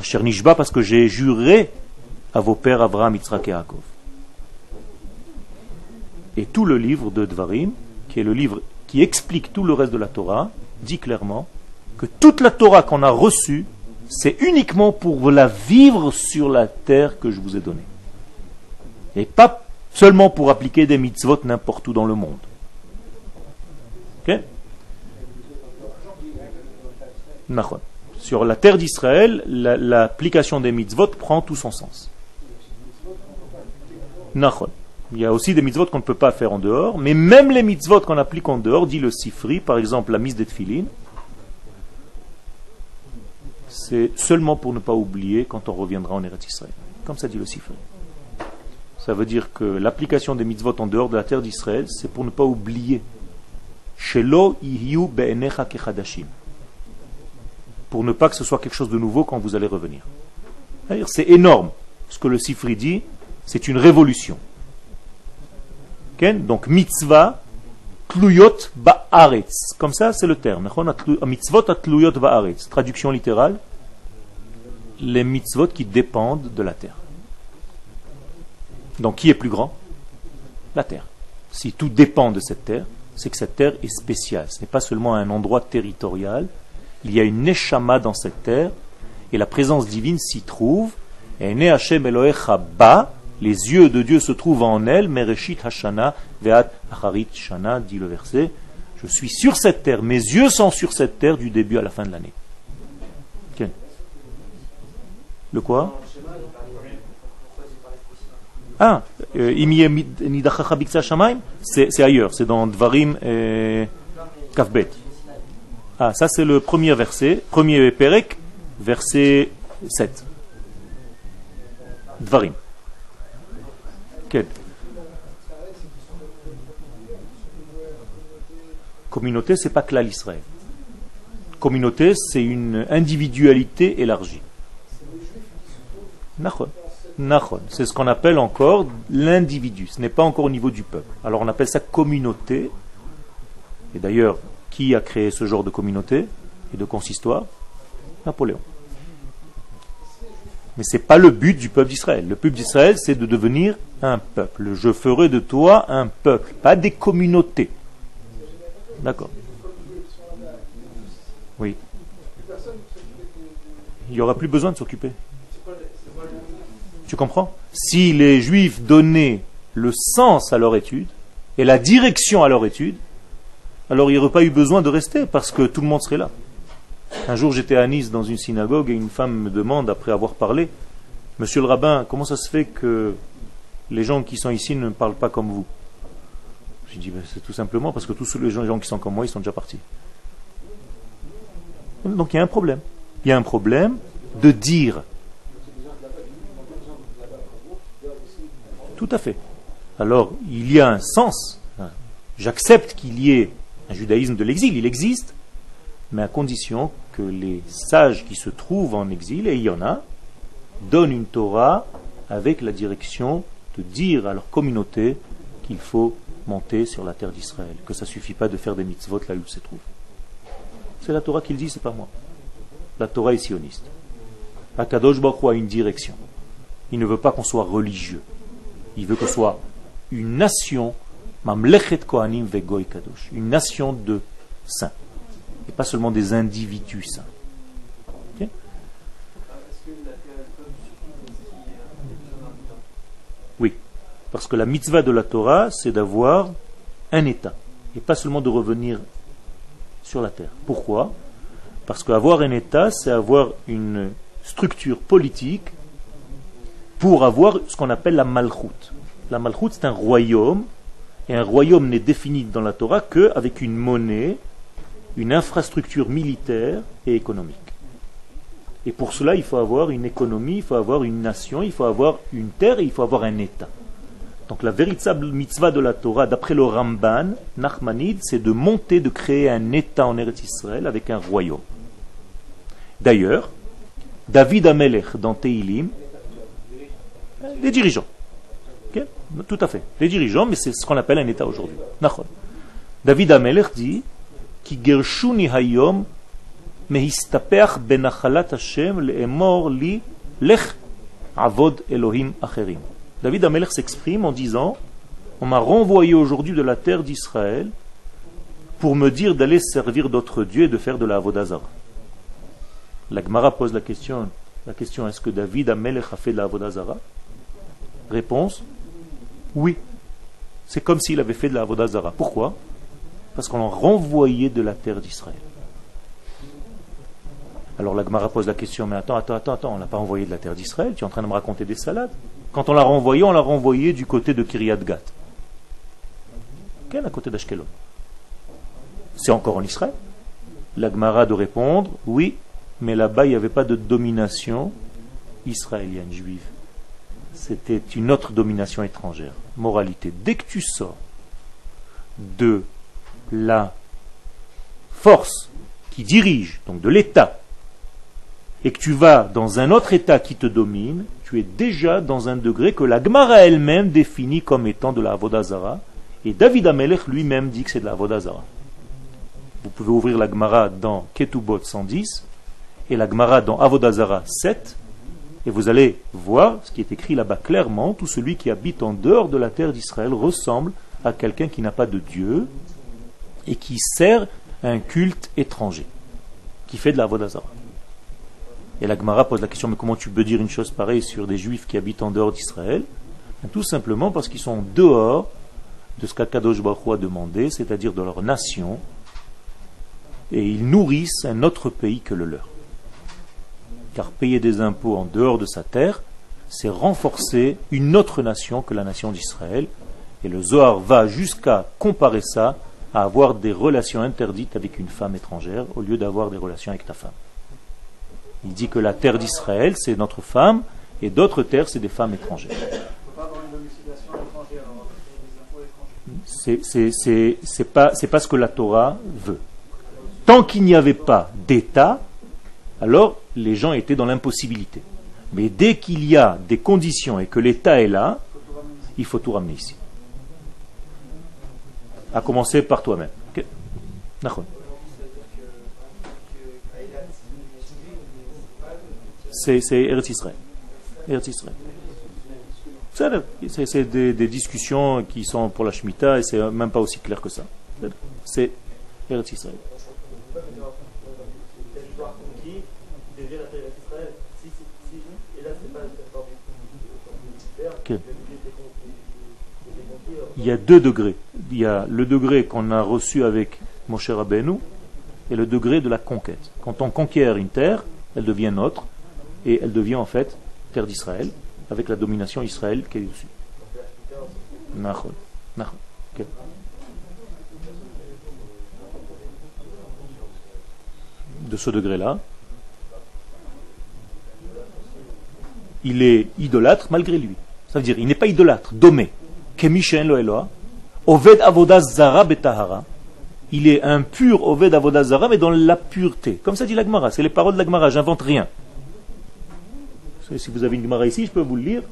Asher nishba, parce que j'ai juré à vos pères Abraham, Yitzhak et Yaakov. Et tout le livre de Dvarim, qui est le livre qui explique tout le reste de la Torah, dit clairement que toute la Torah qu'on a reçue, c'est uniquement pour la vivre sur la terre que je vous ai donnée. Et pas seulement pour appliquer des mitzvot n'importe où dans le monde. Sur la terre d'Israël, la- l'application des mitzvot prend tout son sens. Il y a aussi des mitzvot qu'on ne peut pas faire en dehors, mais même les mitzvot qu'on applique en dehors, dit le Sifri, par exemple la mise des tefilines, c'est seulement pour ne pas oublier quand on reviendra en Eretz Israël. Comme ça dit le Sifri. Ça veut dire que l'application des mitzvot en dehors de la terre d'Israël, c'est pour ne pas oublier. Shelo. Pour ne pas que ce soit quelque chose de nouveau quand vous allez revenir. C'est énorme. Ce que le Sifri dit, c'est une révolution. Donc mitzvah tluyot ba'aretz. Comme ça, c'est le terme. Mitzvot ba'aretz. Traduction littérale. Les mitzvot qui dépendent de la terre. Donc qui est plus grand? La terre. Si tout dépend de cette terre, c'est que cette terre est spéciale. Ce n'est pas seulement un endroit territorial. Il y a une neshama dans cette terre et la présence divine s'y trouve. Et les yeux de Dieu se trouvent en elle, Mereshit Hashana Ve'at Acharit Shana, dit le verset. Je suis sur cette terre, mes yeux sont sur cette terre du début à la fin de l'année. Le quoi? Ah, euh, c'est ailleurs, c'est dans Dvarim et Kafbet. Ah, ça c'est le premier verset, premier Perek, verset 7. Dvarim. Communauté, c'est pas que l'Israël. Communauté, c'est une individualité élargie. C'est ce qu'on appelle encore l'individu. Ce n'est pas encore au niveau du peuple. Alors on appelle ça communauté. Et d'ailleurs, qui a créé ce genre de communauté et de consistoire? Napoléon. Mais ce n'est pas le but du peuple d'Israël. Le peuple d'Israël, c'est de devenir un peuple. Je ferai de toi un peuple, pas des communautés. D'accord. Oui. Il n'y aura plus besoin de s'occuper. Tu comprends? Si les juifs donnaient le sens à leur étude et la direction à leur étude, alors il n'y aurait pas eu besoin de rester parce que tout le monde serait là. Un jour j'étais à Nice dans une synagogue et une femme me demande, après avoir parlé, Monsieur le rabbin, comment ça se fait que les gens qui sont ici ne parlent pas comme vous? J'ai dit, Ben, c'est tout simplement parce que tous les gens, les gens qui sont comme moi, ils sont déjà partis. Donc il y a un problème. Il y a un problème de dire. Tout à fait. Alors, il y a un sens. J'accepte qu'il y ait un judaïsme de l'exil, il existe, mais à condition que les sages qui se trouvent en exil, et il y en a, donnent une Torah avec la direction de dire à leur communauté qu'il faut monter sur la terre d'Israël, que ça ne suffit pas de faire des mitzvot là où ils se trouvent. C'est la Torah qui le dit, c'est pas moi. La Torah est sioniste. Akadosh Baruch a une direction. Il ne veut pas qu'on soit religieux. Il veut qu'on soit une nation, Mamlechet Kohanim Vegoy Kadosh, une nation de saints. Et pas seulement des individus saints. Oui. Parce que la mitzvah de la Torah, c'est d'avoir un état. Et pas seulement de revenir sur la terre. Pourquoi? Parce qu'avoir un État, c'est avoir une structure politique pour avoir ce qu'on appelle la malchoute. La malchoute, c'est un royaume, et un royaume n'est défini dans la Torah qu'avec une monnaie, une infrastructure militaire et économique. Et pour cela, il faut avoir une économie, il faut avoir une nation, il faut avoir une terre et il faut avoir un État. Donc la véritable mitzvah de la Torah, d'après le Ramban, Nachmanide, c'est de monter, de créer un État en Eretz Israël avec un royaume. D'ailleurs, David Amelech dans Teilim, les dirigeants. Tout à fait. Les dirigeants, mais c'est ce qu'on appelle un État aujourd'hui. David Amelech dit Benachalat Hashem le'emor li lech avod Elohim acherim. David Amelech s'exprime en disant On m'a renvoyé aujourd'hui de la terre d'Israël pour me dire d'aller servir d'autres dieux et de faire de la Avodazara. La Gemara pose la question la question est-ce que David Amelech a fait de la Avodazara Réponse oui. C'est comme s'il avait fait de la Avodazara. Pourquoi? Parce qu'on l'a renvoyé de la terre d'Israël. Alors la Gemara pose la question, mais attends, attends, attends, attends, on l'a pas envoyé de la terre d'Israël, tu es en train de me raconter des salades. Quand on l'a renvoyé, on l'a renvoyé du côté de Kiryat Gat. Quel à côté d'Ashkelon? C'est encore en Israël La Gemara de répondre, oui, mais là-bas il n'y avait pas de domination israélienne juive. C'était une autre domination étrangère. Moralité, dès que tu sors de la force qui dirige, donc de l'État, et que tu vas dans un autre état qui te domine, tu es déjà dans un degré que la Gemara elle-même définit comme étant de la Avodazara. Et David Amelech lui-même dit que c'est de la Avodazara. Vous pouvez ouvrir la Gemara dans Ketubot 110 et la Gemara dans Avodazara 7 et vous allez voir ce qui est écrit là-bas clairement. Tout celui qui habite en dehors de la terre d'Israël ressemble à quelqu'un qui n'a pas de Dieu et qui sert un culte étranger, qui fait de la Vodazara. Et la Gemara pose la question, mais comment tu peux dire une chose pareille sur des juifs qui habitent en dehors d'Israël? Tout simplement parce qu'ils sont dehors de ce qu'Akadosh Baruch a demandé, c'est-à-dire de leur nation, et ils nourrissent un autre pays que le leur. Car payer des impôts en dehors de sa terre, c'est renforcer une autre nation que la nation d'Israël. Et le Zohar va jusqu'à comparer ça à avoir des relations interdites avec une femme étrangère au lieu d'avoir des relations avec ta femme. Il dit que la terre d'Israël, c'est notre femme, et d'autres terres, c'est des femmes étrangères. C'est pas, pas ce que la Torah veut. Tant qu'il n'y avait pas d'État, alors les gens étaient dans l'impossibilité. Mais dès qu'il y a des conditions et que l'État est là, il faut tout ramener ici. À commencer par toi-même. C'est Eretz Israël. C'est des, des, discussions qui sont pour la Shemitah et c'est même pas aussi clair que ça. C'est Eretz Israël. Il y a deux degrés. Il y a le degré qu'on a reçu avec Moshe Rabbeinu et le degré de la conquête. Quand on conquiert une terre, elle devient nôtre et elle devient en fait terre d'Israël avec la domination Israël qui est dessus. De ce degré-là, il est idolâtre malgré lui. Ça veut dire, il n'est pas idolâtre, domé. Oved zara betahara. Il est un pur Oved zara, mais dans la pureté. Comme ça dit l'Agmara, c'est les paroles de l'Agmara, j'invente rien. Si vous avez une Gemara ici, je peux vous le lire.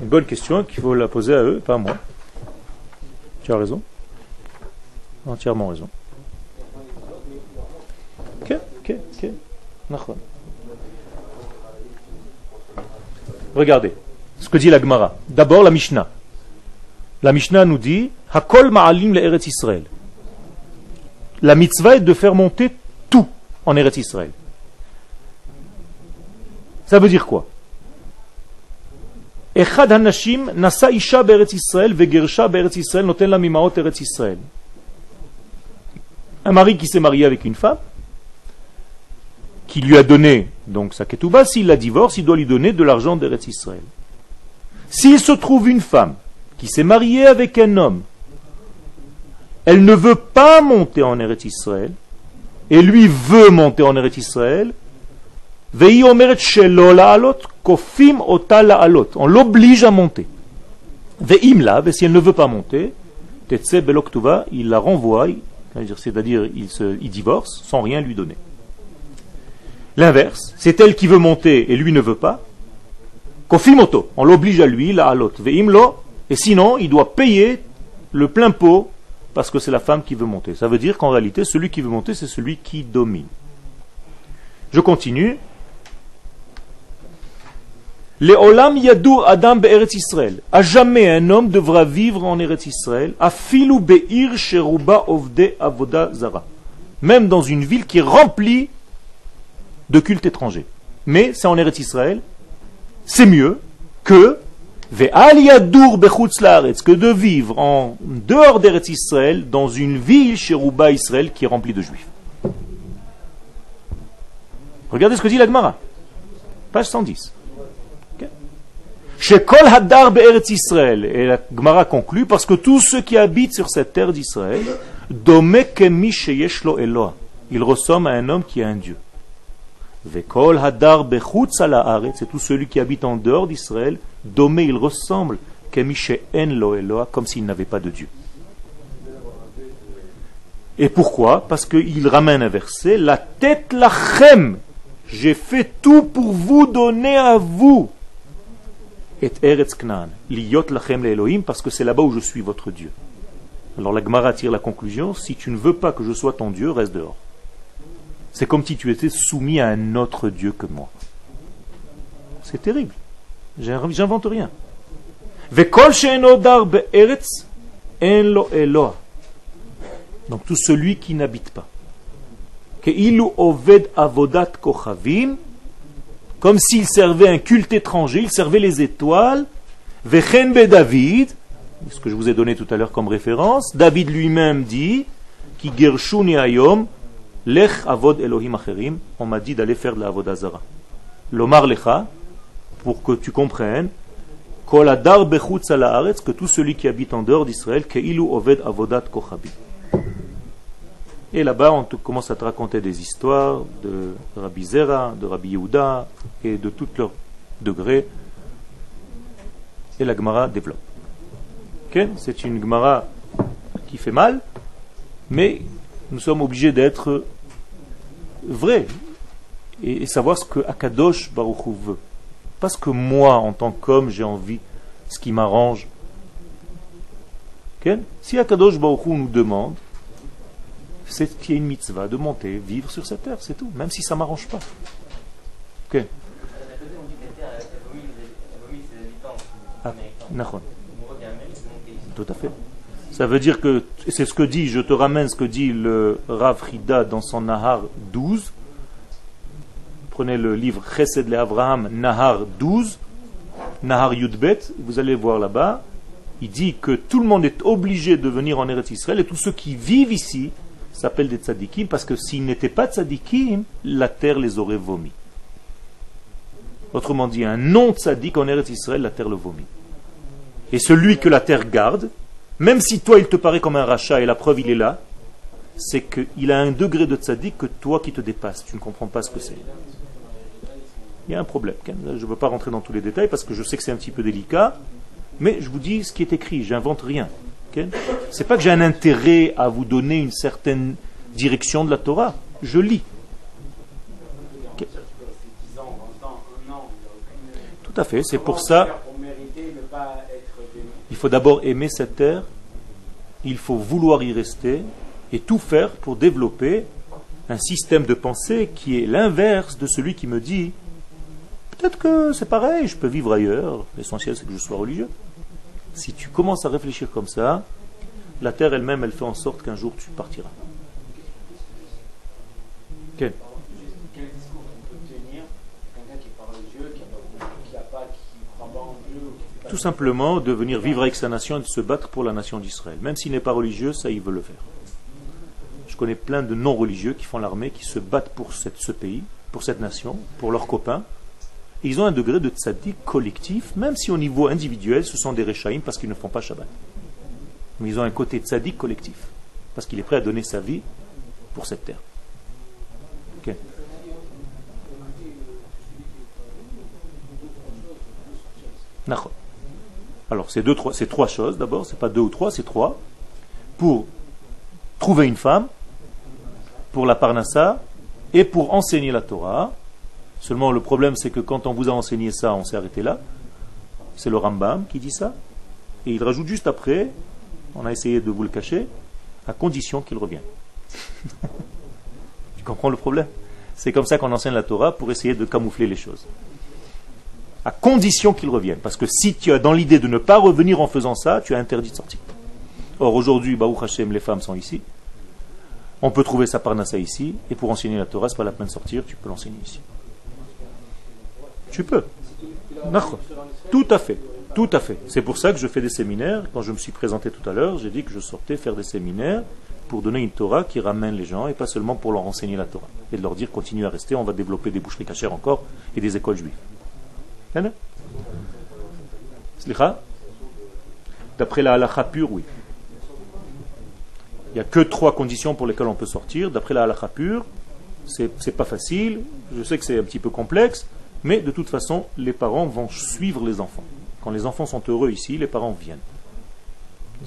Une bonne question qu'il faut la poser à eux, pas à moi. Tu as raison. Entièrement raison. Regardez ce que dit la Gemara. D'abord la Mishnah. La Mishnah nous dit Hakol ma'alim le Eretz Israël. La mitzvah est de faire monter tout en Eretz Israël. Ça veut dire quoi? Un mari qui s'est marié avec une femme, qui lui a donné donc sa ketouba, s'il la divorce, il doit lui donner de l'argent d'Eretz Israël. S'il se trouve une femme qui s'est mariée avec un homme, elle ne veut pas monter en Eretz Israël, et lui veut monter en Eretz Israël, on l'oblige à monter. Et si elle ne veut pas monter, il la renvoie, c'est-à-dire il divorce sans rien lui donner. L'inverse, c'est elle qui veut monter et lui ne veut pas. Kofimoto, on l'oblige à lui, la alot. Veimlo, et sinon, il doit payer le plein pot parce que c'est la femme qui veut monter. Ça veut dire qu'en réalité, celui qui veut monter, c'est celui qui domine. Je continue. Les olam yadou adam be'eretz Israël. À jamais un homme devra vivre en Eretz Israël. Afilu be'ir sheruba ovde avoda zara. Même dans une ville qui est remplie de culte étranger. Mais c'est en Eretz Israël, c'est mieux que que de vivre en dehors d'Eretz Israël, dans une ville chez Rouba Israël qui est remplie de juifs. Regardez ce que dit la Gemara. Page 110. Chez Kol Hadar Be'eretz Israël. Et la Gemara conclut parce que tous ceux qui habitent sur cette terre d'Israël, ils ressemblent à un homme qui est un Dieu. Vekol hadar c'est tout celui qui habite en dehors d'Israël, domé il ressemble comme s'il n'avait pas de Dieu. Et pourquoi? Parce qu'il ramène un verset, la tête lachem, j'ai fait tout pour vous donner à vous. Et Eretz Knan, liyot lachem Elohim, parce que c'est là-bas où je suis votre Dieu. Alors la Gemara tire la conclusion, si tu ne veux pas que je sois ton Dieu, reste dehors. C'est comme si tu étais soumis à un autre Dieu que moi. C'est terrible. J'invente rien. Donc tout celui qui n'habite pas. Comme s'il servait un culte étranger, il servait les étoiles. David, ce que je vous ai donné tout à l'heure comme référence, David lui-même dit, ayom, lech avod Elohim acherim, on m'a dit d'aller faire de la. L'omar lecha, pour que tu comprennes, que tout celui qui habite en dehors d'Israël, oved avodat kochabi. Et là-bas, on commence à te raconter des histoires de Rabbi Zera, de Rabbi Yehuda, et de tous leurs degrés. Et la Gemara développe. C'est une Gemara qui fait mal, mais nous sommes obligés d'être vrais et, savoir ce que Akadosh Baruch veut. Parce que moi, en tant qu'homme, j'ai envie, ce qui m'arrange. Si Akadosh Baruch nous demande, c'est qu'il y a une mitzvah de monter, vivre sur cette terre, c'est tout, même si ça ne m'arrange pas. Ah, tout à fait. Ça veut dire que, c'est ce que dit, je te ramène ce que dit le Rav Rida dans son Nahar 12, prenez le livre Chesed le Avraham, Nahar 12, Nahar Yudbet, vous allez voir là-bas, il dit que tout le monde est obligé de venir en Eretz Israël et tous ceux qui vivent ici s'appellent des tzadikim parce que s'ils n'étaient pas tzadikim, la terre les aurait vomis. Autrement dit, un non-tzadik en Eretz Israël, la terre le vomit. Et celui que la terre garde, même si toi il te paraît comme un rachat et la preuve il est là, c'est qu'il a un degré de tzadik que toi qui te dépasse. Tu ne comprends pas ce que c'est il y a un problème. Je ne veux pas rentrer dans tous les détails parce que je sais que c'est un petit peu délicat, mais je vous dis ce qui est écrit, j'invente rien. C'est pas que j'ai un intérêt à vous donner une certaine direction de la Torah, je lis. Tout à fait, c'est pour ça. Il faut d'abord aimer cette terre, il faut vouloir y rester et tout faire pour développer un système de pensée qui est l'inverse de celui qui me dit Peut-être que c'est pareil, je peux vivre ailleurs. L'essentiel, c'est que je sois religieux. Si tu commences à réfléchir comme ça, la terre elle-même, elle fait en sorte qu'un jour tu partiras discours on peut tenir quelqu'un qui est religieux, qui n'a pas, qui croit pas en Dieu Tout simplement de venir vivre avec sa nation et de se battre pour la nation d'Israël. Même s'il n'est pas religieux, ça, il veut le faire. Je connais plein de non-religieux qui font l'armée, qui se battent pour cette, ce pays, pour cette nation, pour leurs copains, ils ont un degré de tzaddik collectif, même si au niveau individuel, ce sont des rechaïm parce qu'ils ne font pas Shabbat. Mais ils ont un côté tzaddik collectif, parce qu'il est prêt à donner sa vie pour cette terre. Alors, c'est trois, trois choses d'abord, c'est pas deux ou trois, c'est trois. Pour trouver une femme, pour la parnassa, et pour enseigner la Torah, Seulement le problème c'est que quand on vous a enseigné ça, on s'est arrêté là. C'est le Rambam qui dit ça. Et il rajoute juste après, on a essayé de vous le cacher, à condition qu'il revienne. tu comprends le problème? C'est comme ça qu'on enseigne la Torah pour essayer de camoufler les choses. À condition qu'il revienne. Parce que si tu as dans l'idée de ne pas revenir en faisant ça, tu as interdit de sortir. Or aujourd'hui, Baruch Hashem, les femmes sont ici. On peut trouver sa parnassa ici. Et pour enseigner la Torah, c'est pas la peine de sortir, tu peux l'enseigner ici. Tu peux. Tout à fait. Tout à fait. C'est pour ça que je fais des séminaires. Quand je me suis présenté tout à l'heure, j'ai dit que je sortais faire des séminaires pour donner une Torah qui ramène les gens et pas seulement pour leur enseigner la Torah. Et de leur dire continue à rester, on va développer des boucheries cachères encore et des écoles juives. D'après la halakha pure, oui. Il n'y a que trois conditions pour lesquelles on peut sortir. D'après la halakha pure, c'est pas facile. Je sais que c'est un petit peu complexe. Mais de toute façon, les parents vont suivre les enfants. Quand les enfants sont heureux ici, les parents viennent.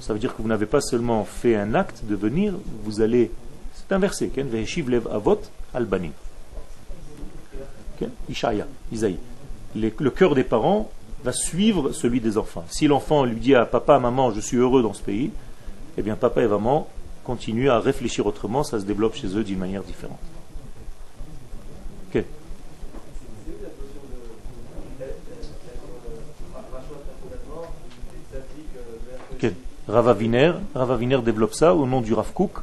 Ça veut dire que vous n'avez pas seulement fait un acte de venir, vous allez. C'est un verset. lev avot albanim. Ishaya, Isaïe le cœur des parents va suivre celui des enfants. Si l'enfant lui dit à papa, maman, je suis heureux dans ce pays, eh bien papa et maman continuent à réfléchir autrement, ça se développe chez eux d'une manière différente. Okay. Okay. Ravaviner, Ravaviner développe ça au nom du Rav Kook,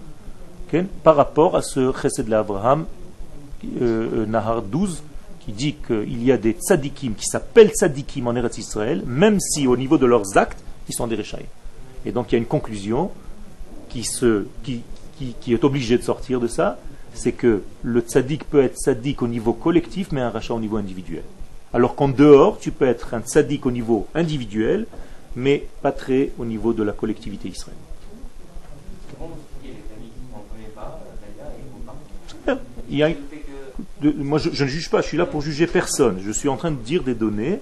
okay, par rapport à ce chesed de l'Abraham, euh, euh, Nahar 12, qui dit qu'il y a des tzadikim qui s'appellent tzadikim en Eretz Israël, même si au niveau de leurs actes, ils sont des Rechaïs. Et donc il y a une conclusion qui, se, qui, qui, est obligée de sortir de ça, c'est que le tzaddik peut être tzaddik au niveau collectif, mais un rachat au niveau individuel. Alors qu'en dehors, tu peux être un tzaddik au niveau individuel, mais pas très au niveau de la collectivité israélienne. Il y a, moi, je, je, ne juge pas, je suis là pour juger personne. Je suis en train de dire des données.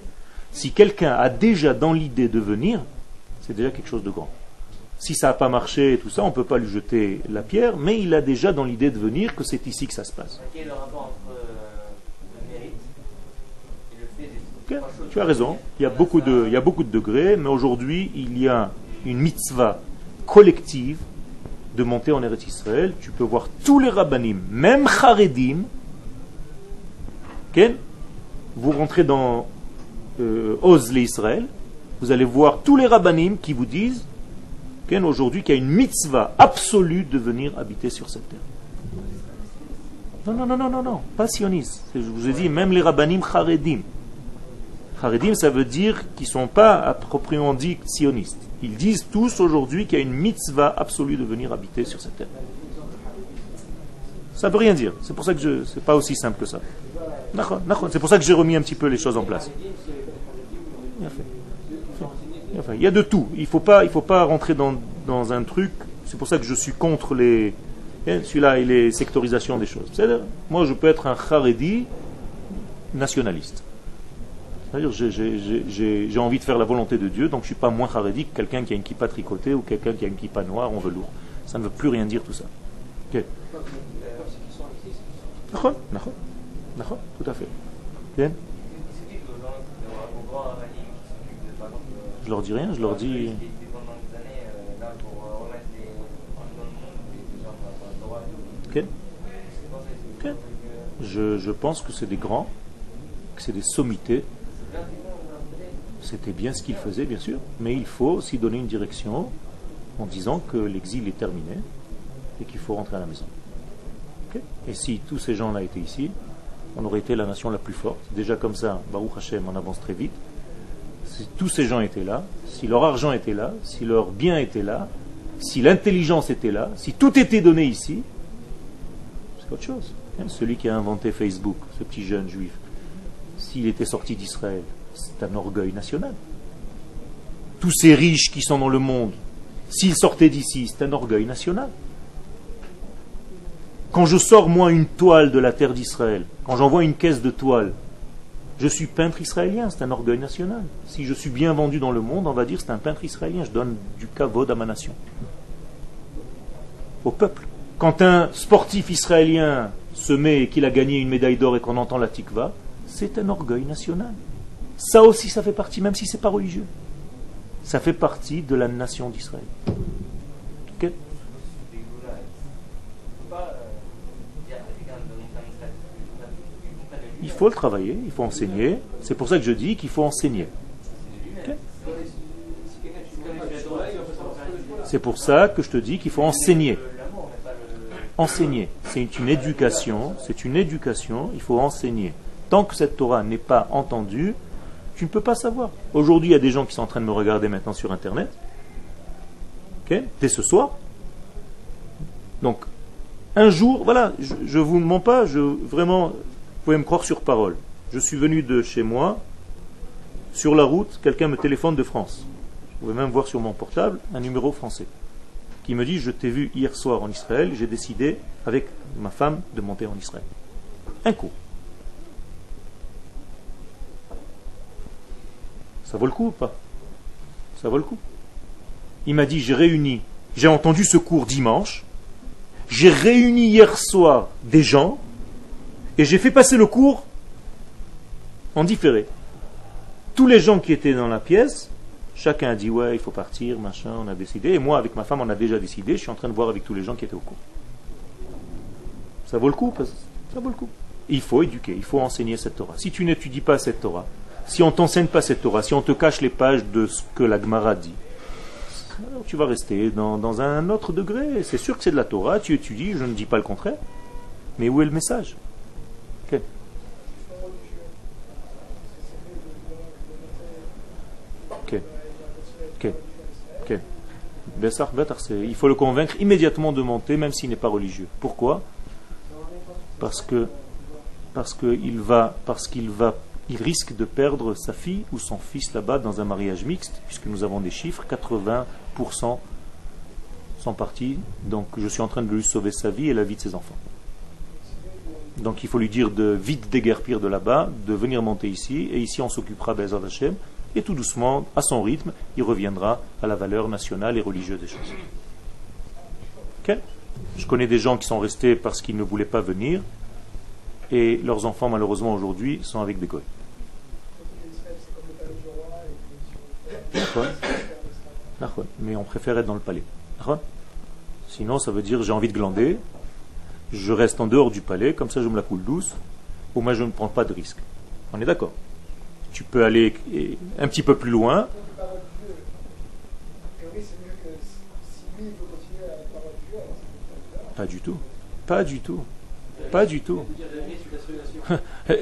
Si quelqu'un a déjà dans l'idée de venir, c'est déjà quelque chose de grand. Si ça n'a pas marché et tout ça, on ne peut pas lui jeter la pierre, mais il a déjà dans l'idée de venir que c'est ici que ça se passe. Le rapport entre euh, le mérite et le fait okay. Tu as raison, il y, a beaucoup de, il y a beaucoup de degrés, mais aujourd'hui, il y a une mitzvah collective de monter en Eretz Israël. Tu peux voir tous les rabbinim, même Haredim, vous rentrez dans euh, Oz Israël, vous allez voir tous les rabbinim qui vous disent aujourd'hui qu'il y a une mitzvah absolue de venir habiter sur cette terre. Non, non, non, non, non, non, pas sioniste. Je vous ai dit, même les rabbinim charedim. Charedim, ça veut dire qu'ils ne sont pas à proprement dit sionistes. Ils disent tous aujourd'hui qu'il y a une mitzvah absolue de venir habiter sur cette terre. Ça ne veut rien dire. C'est pour ça que je. C'est pas aussi simple que ça. C'est pour ça que j'ai remis un petit peu les choses en place. Il y a de tout. Il ne faut, pas, faut pas rentrer dans, un truc. C'est pour ça que je suis contre les. Hein, celui-là et les sectorisations des choses. Moi, je peux être un Haredi nationaliste. C'est-à-dire, j'ai envie de faire la volonté de Dieu, donc je ne suis pas moins Haredi que quelqu'un qui a une kippa tricotée ou quelqu'un qui a une kippa noire en velours. Ça ne veut plus rien dire tout ça. Ok. Tout à fait. Bien Je leur dis rien, je leur dis. Je, je pense que c'est des grands, que c'est des sommités. C'était bien ce qu'ils faisaient, bien sûr, mais il faut aussi donner une direction en disant que l'exil est terminé et qu'il faut rentrer à la maison. Et si tous ces gens-là étaient ici, on aurait été la nation la plus forte. Déjà comme ça, Baruch Hashem, on avance très vite si tous ces gens étaient là, si leur argent était là, si leur bien était là, si l'intelligence était là, si tout était donné ici, c'est autre chose. Hein, celui qui a inventé Facebook, ce petit jeune juif, s'il était sorti d'Israël, c'est un orgueil national. Tous ces riches qui sont dans le monde, s'ils sortaient d'ici, c'est un orgueil national. Quand je sors, moi, une toile de la terre d'Israël, quand j'envoie une caisse de toile je suis peintre israélien, c'est un orgueil national. Si je suis bien vendu dans le monde, on va dire c'est un peintre israélien, je donne du kavod à ma nation. Au peuple. Quand un sportif israélien se met et qu'il a gagné une médaille d'or et qu'on entend la tikva, c'est un orgueil national. Ça aussi, ça fait partie, même si ce n'est pas religieux. Ça fait partie de la nation d'Israël. Il faut le travailler, il faut enseigner. C'est pour ça que je dis qu'il faut enseigner. C'est pour ça que je te dis qu'il faut enseigner. Enseigner, c'est une éducation, c'est une éducation, il faut enseigner. Tant que cette Torah n'est pas entendue, tu ne peux pas savoir. Aujourd'hui, il y a des gens qui sont en train de me regarder maintenant sur Internet. Dès ce soir. Donc, un jour, voilà, je ne vous mens pas, je, vraiment, pouvez me croire sur parole. Je suis venu de chez moi, sur la route, quelqu'un me téléphone de France. Vous pouvez même voir sur mon portable un numéro français qui me dit Je t'ai vu hier soir en Israël, j'ai décidé avec ma femme de monter en Israël. Un coup. Ça vaut le coup ou pas? Ça vaut le coup. Il m'a dit J'ai réuni, j'ai entendu ce cours dimanche, j'ai réuni hier soir des gens et j'ai fait passer le cours en différé. Tous les gens qui étaient dans la pièce, chacun a dit ouais, il faut partir, machin, on a décidé. Et moi, avec ma femme, on a déjà décidé. Je suis en train de voir avec tous les gens qui étaient au cours. Ça vaut le coup Ça vaut le coup. Il faut éduquer, il faut enseigner cette Torah. Si tu n'étudies pas cette Torah, si on t'enseigne pas cette Torah, si on te cache les pages de ce que la Gemara dit, tu vas rester dans un autre degré. C'est sûr que c'est de la Torah, tu étudies, je ne dis pas le contraire. Mais où est le message? Ok. Ok. C'est- Il faut le convaincre immédiatement de monter, même s'il n'est pas religieux. Pourquoi? Parce que parce qu'il va parce qu'il va il risque de perdre sa fille ou son fils là-bas dans un mariage mixte, puisque nous avons des chiffres, 80% sont partis, donc je suis en train de lui sauver sa vie et la vie de ses enfants. Donc il faut lui dire de vite déguerpir de là-bas, de venir monter ici, et ici on s'occupera d'Ezad Hashem, et tout doucement, à son rythme, il reviendra à la valeur nationale et religieuse des choses. Ok Je connais des gens qui sont restés parce qu'ils ne voulaient pas venir, et leurs enfants malheureusement aujourd'hui sont avec des goy. Mais on préfère être dans le palais. Sinon, ça veut dire j'ai envie de glander, je reste en dehors du palais, comme ça je me la coule douce, au moins je ne prends pas de risque. On est d'accord Tu peux aller un petit peu plus loin, pas du tout. Pas du tout. Pas du tout.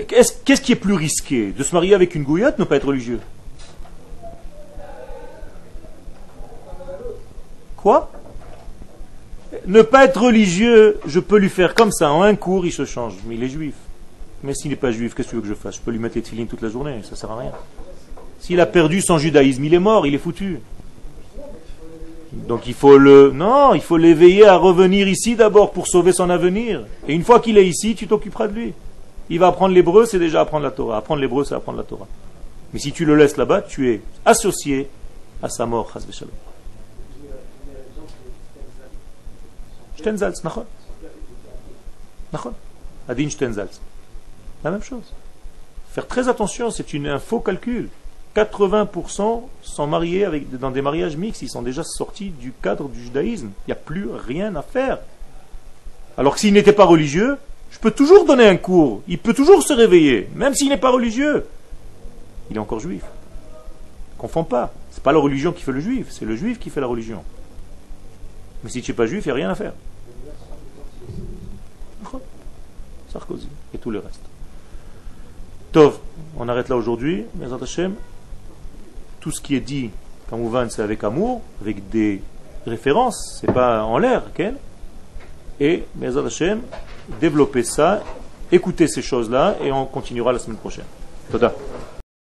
Qu'est-ce qu'est-ce qui est plus risqué? De se marier avec une gouillotte, ne pas être religieux? Quoi? Ne pas être religieux, je peux lui faire comme ça, en un cours, il se change. Mais il est juif. Mais s'il n'est pas juif, qu'est-ce que tu veux que je fasse? Je peux lui mettre les tefilines toute la journée, ça sert à rien. S'il a perdu son judaïsme, il est mort, il est foutu. Donc il faut le non, il faut l'éveiller à revenir ici d'abord pour sauver son avenir. Et une fois qu'il est ici, tu t'occuperas de lui. Il va apprendre l'hébreu, c'est déjà apprendre la Torah. Apprendre l'hébreu, c'est apprendre la Torah. Mais si tu le laisses là-bas, tu es associé à sa mort. Stenzalz, nachon. Nachon. Adin Stenzalz. La même chose. Faire très attention, c'est un faux calcul. 80% sont mariés dans des mariages mixtes, ils sont déjà sortis du cadre du judaïsme. Il n'y a plus rien à faire. Alors que s'il n'était pas religieux, je peux toujours donner un cours, il peut toujours se réveiller, même s'il n'est pas religieux. Il est encore juif. Confond pas. C'est pas la religion qui fait le juif, c'est le juif qui fait la religion. Mais si tu n'es pas juif, il n'y a rien à faire. Sarkozy et tout le reste. Tov, on arrête là aujourd'hui. Tout ce qui est dit, Kamouvan, c'est avec amour, avec des références, c'est pas en l'air, Ken. Et Bezrat Hashem, développer ça, écouter ces choses-là, et on continuera la semaine prochaine. Toda.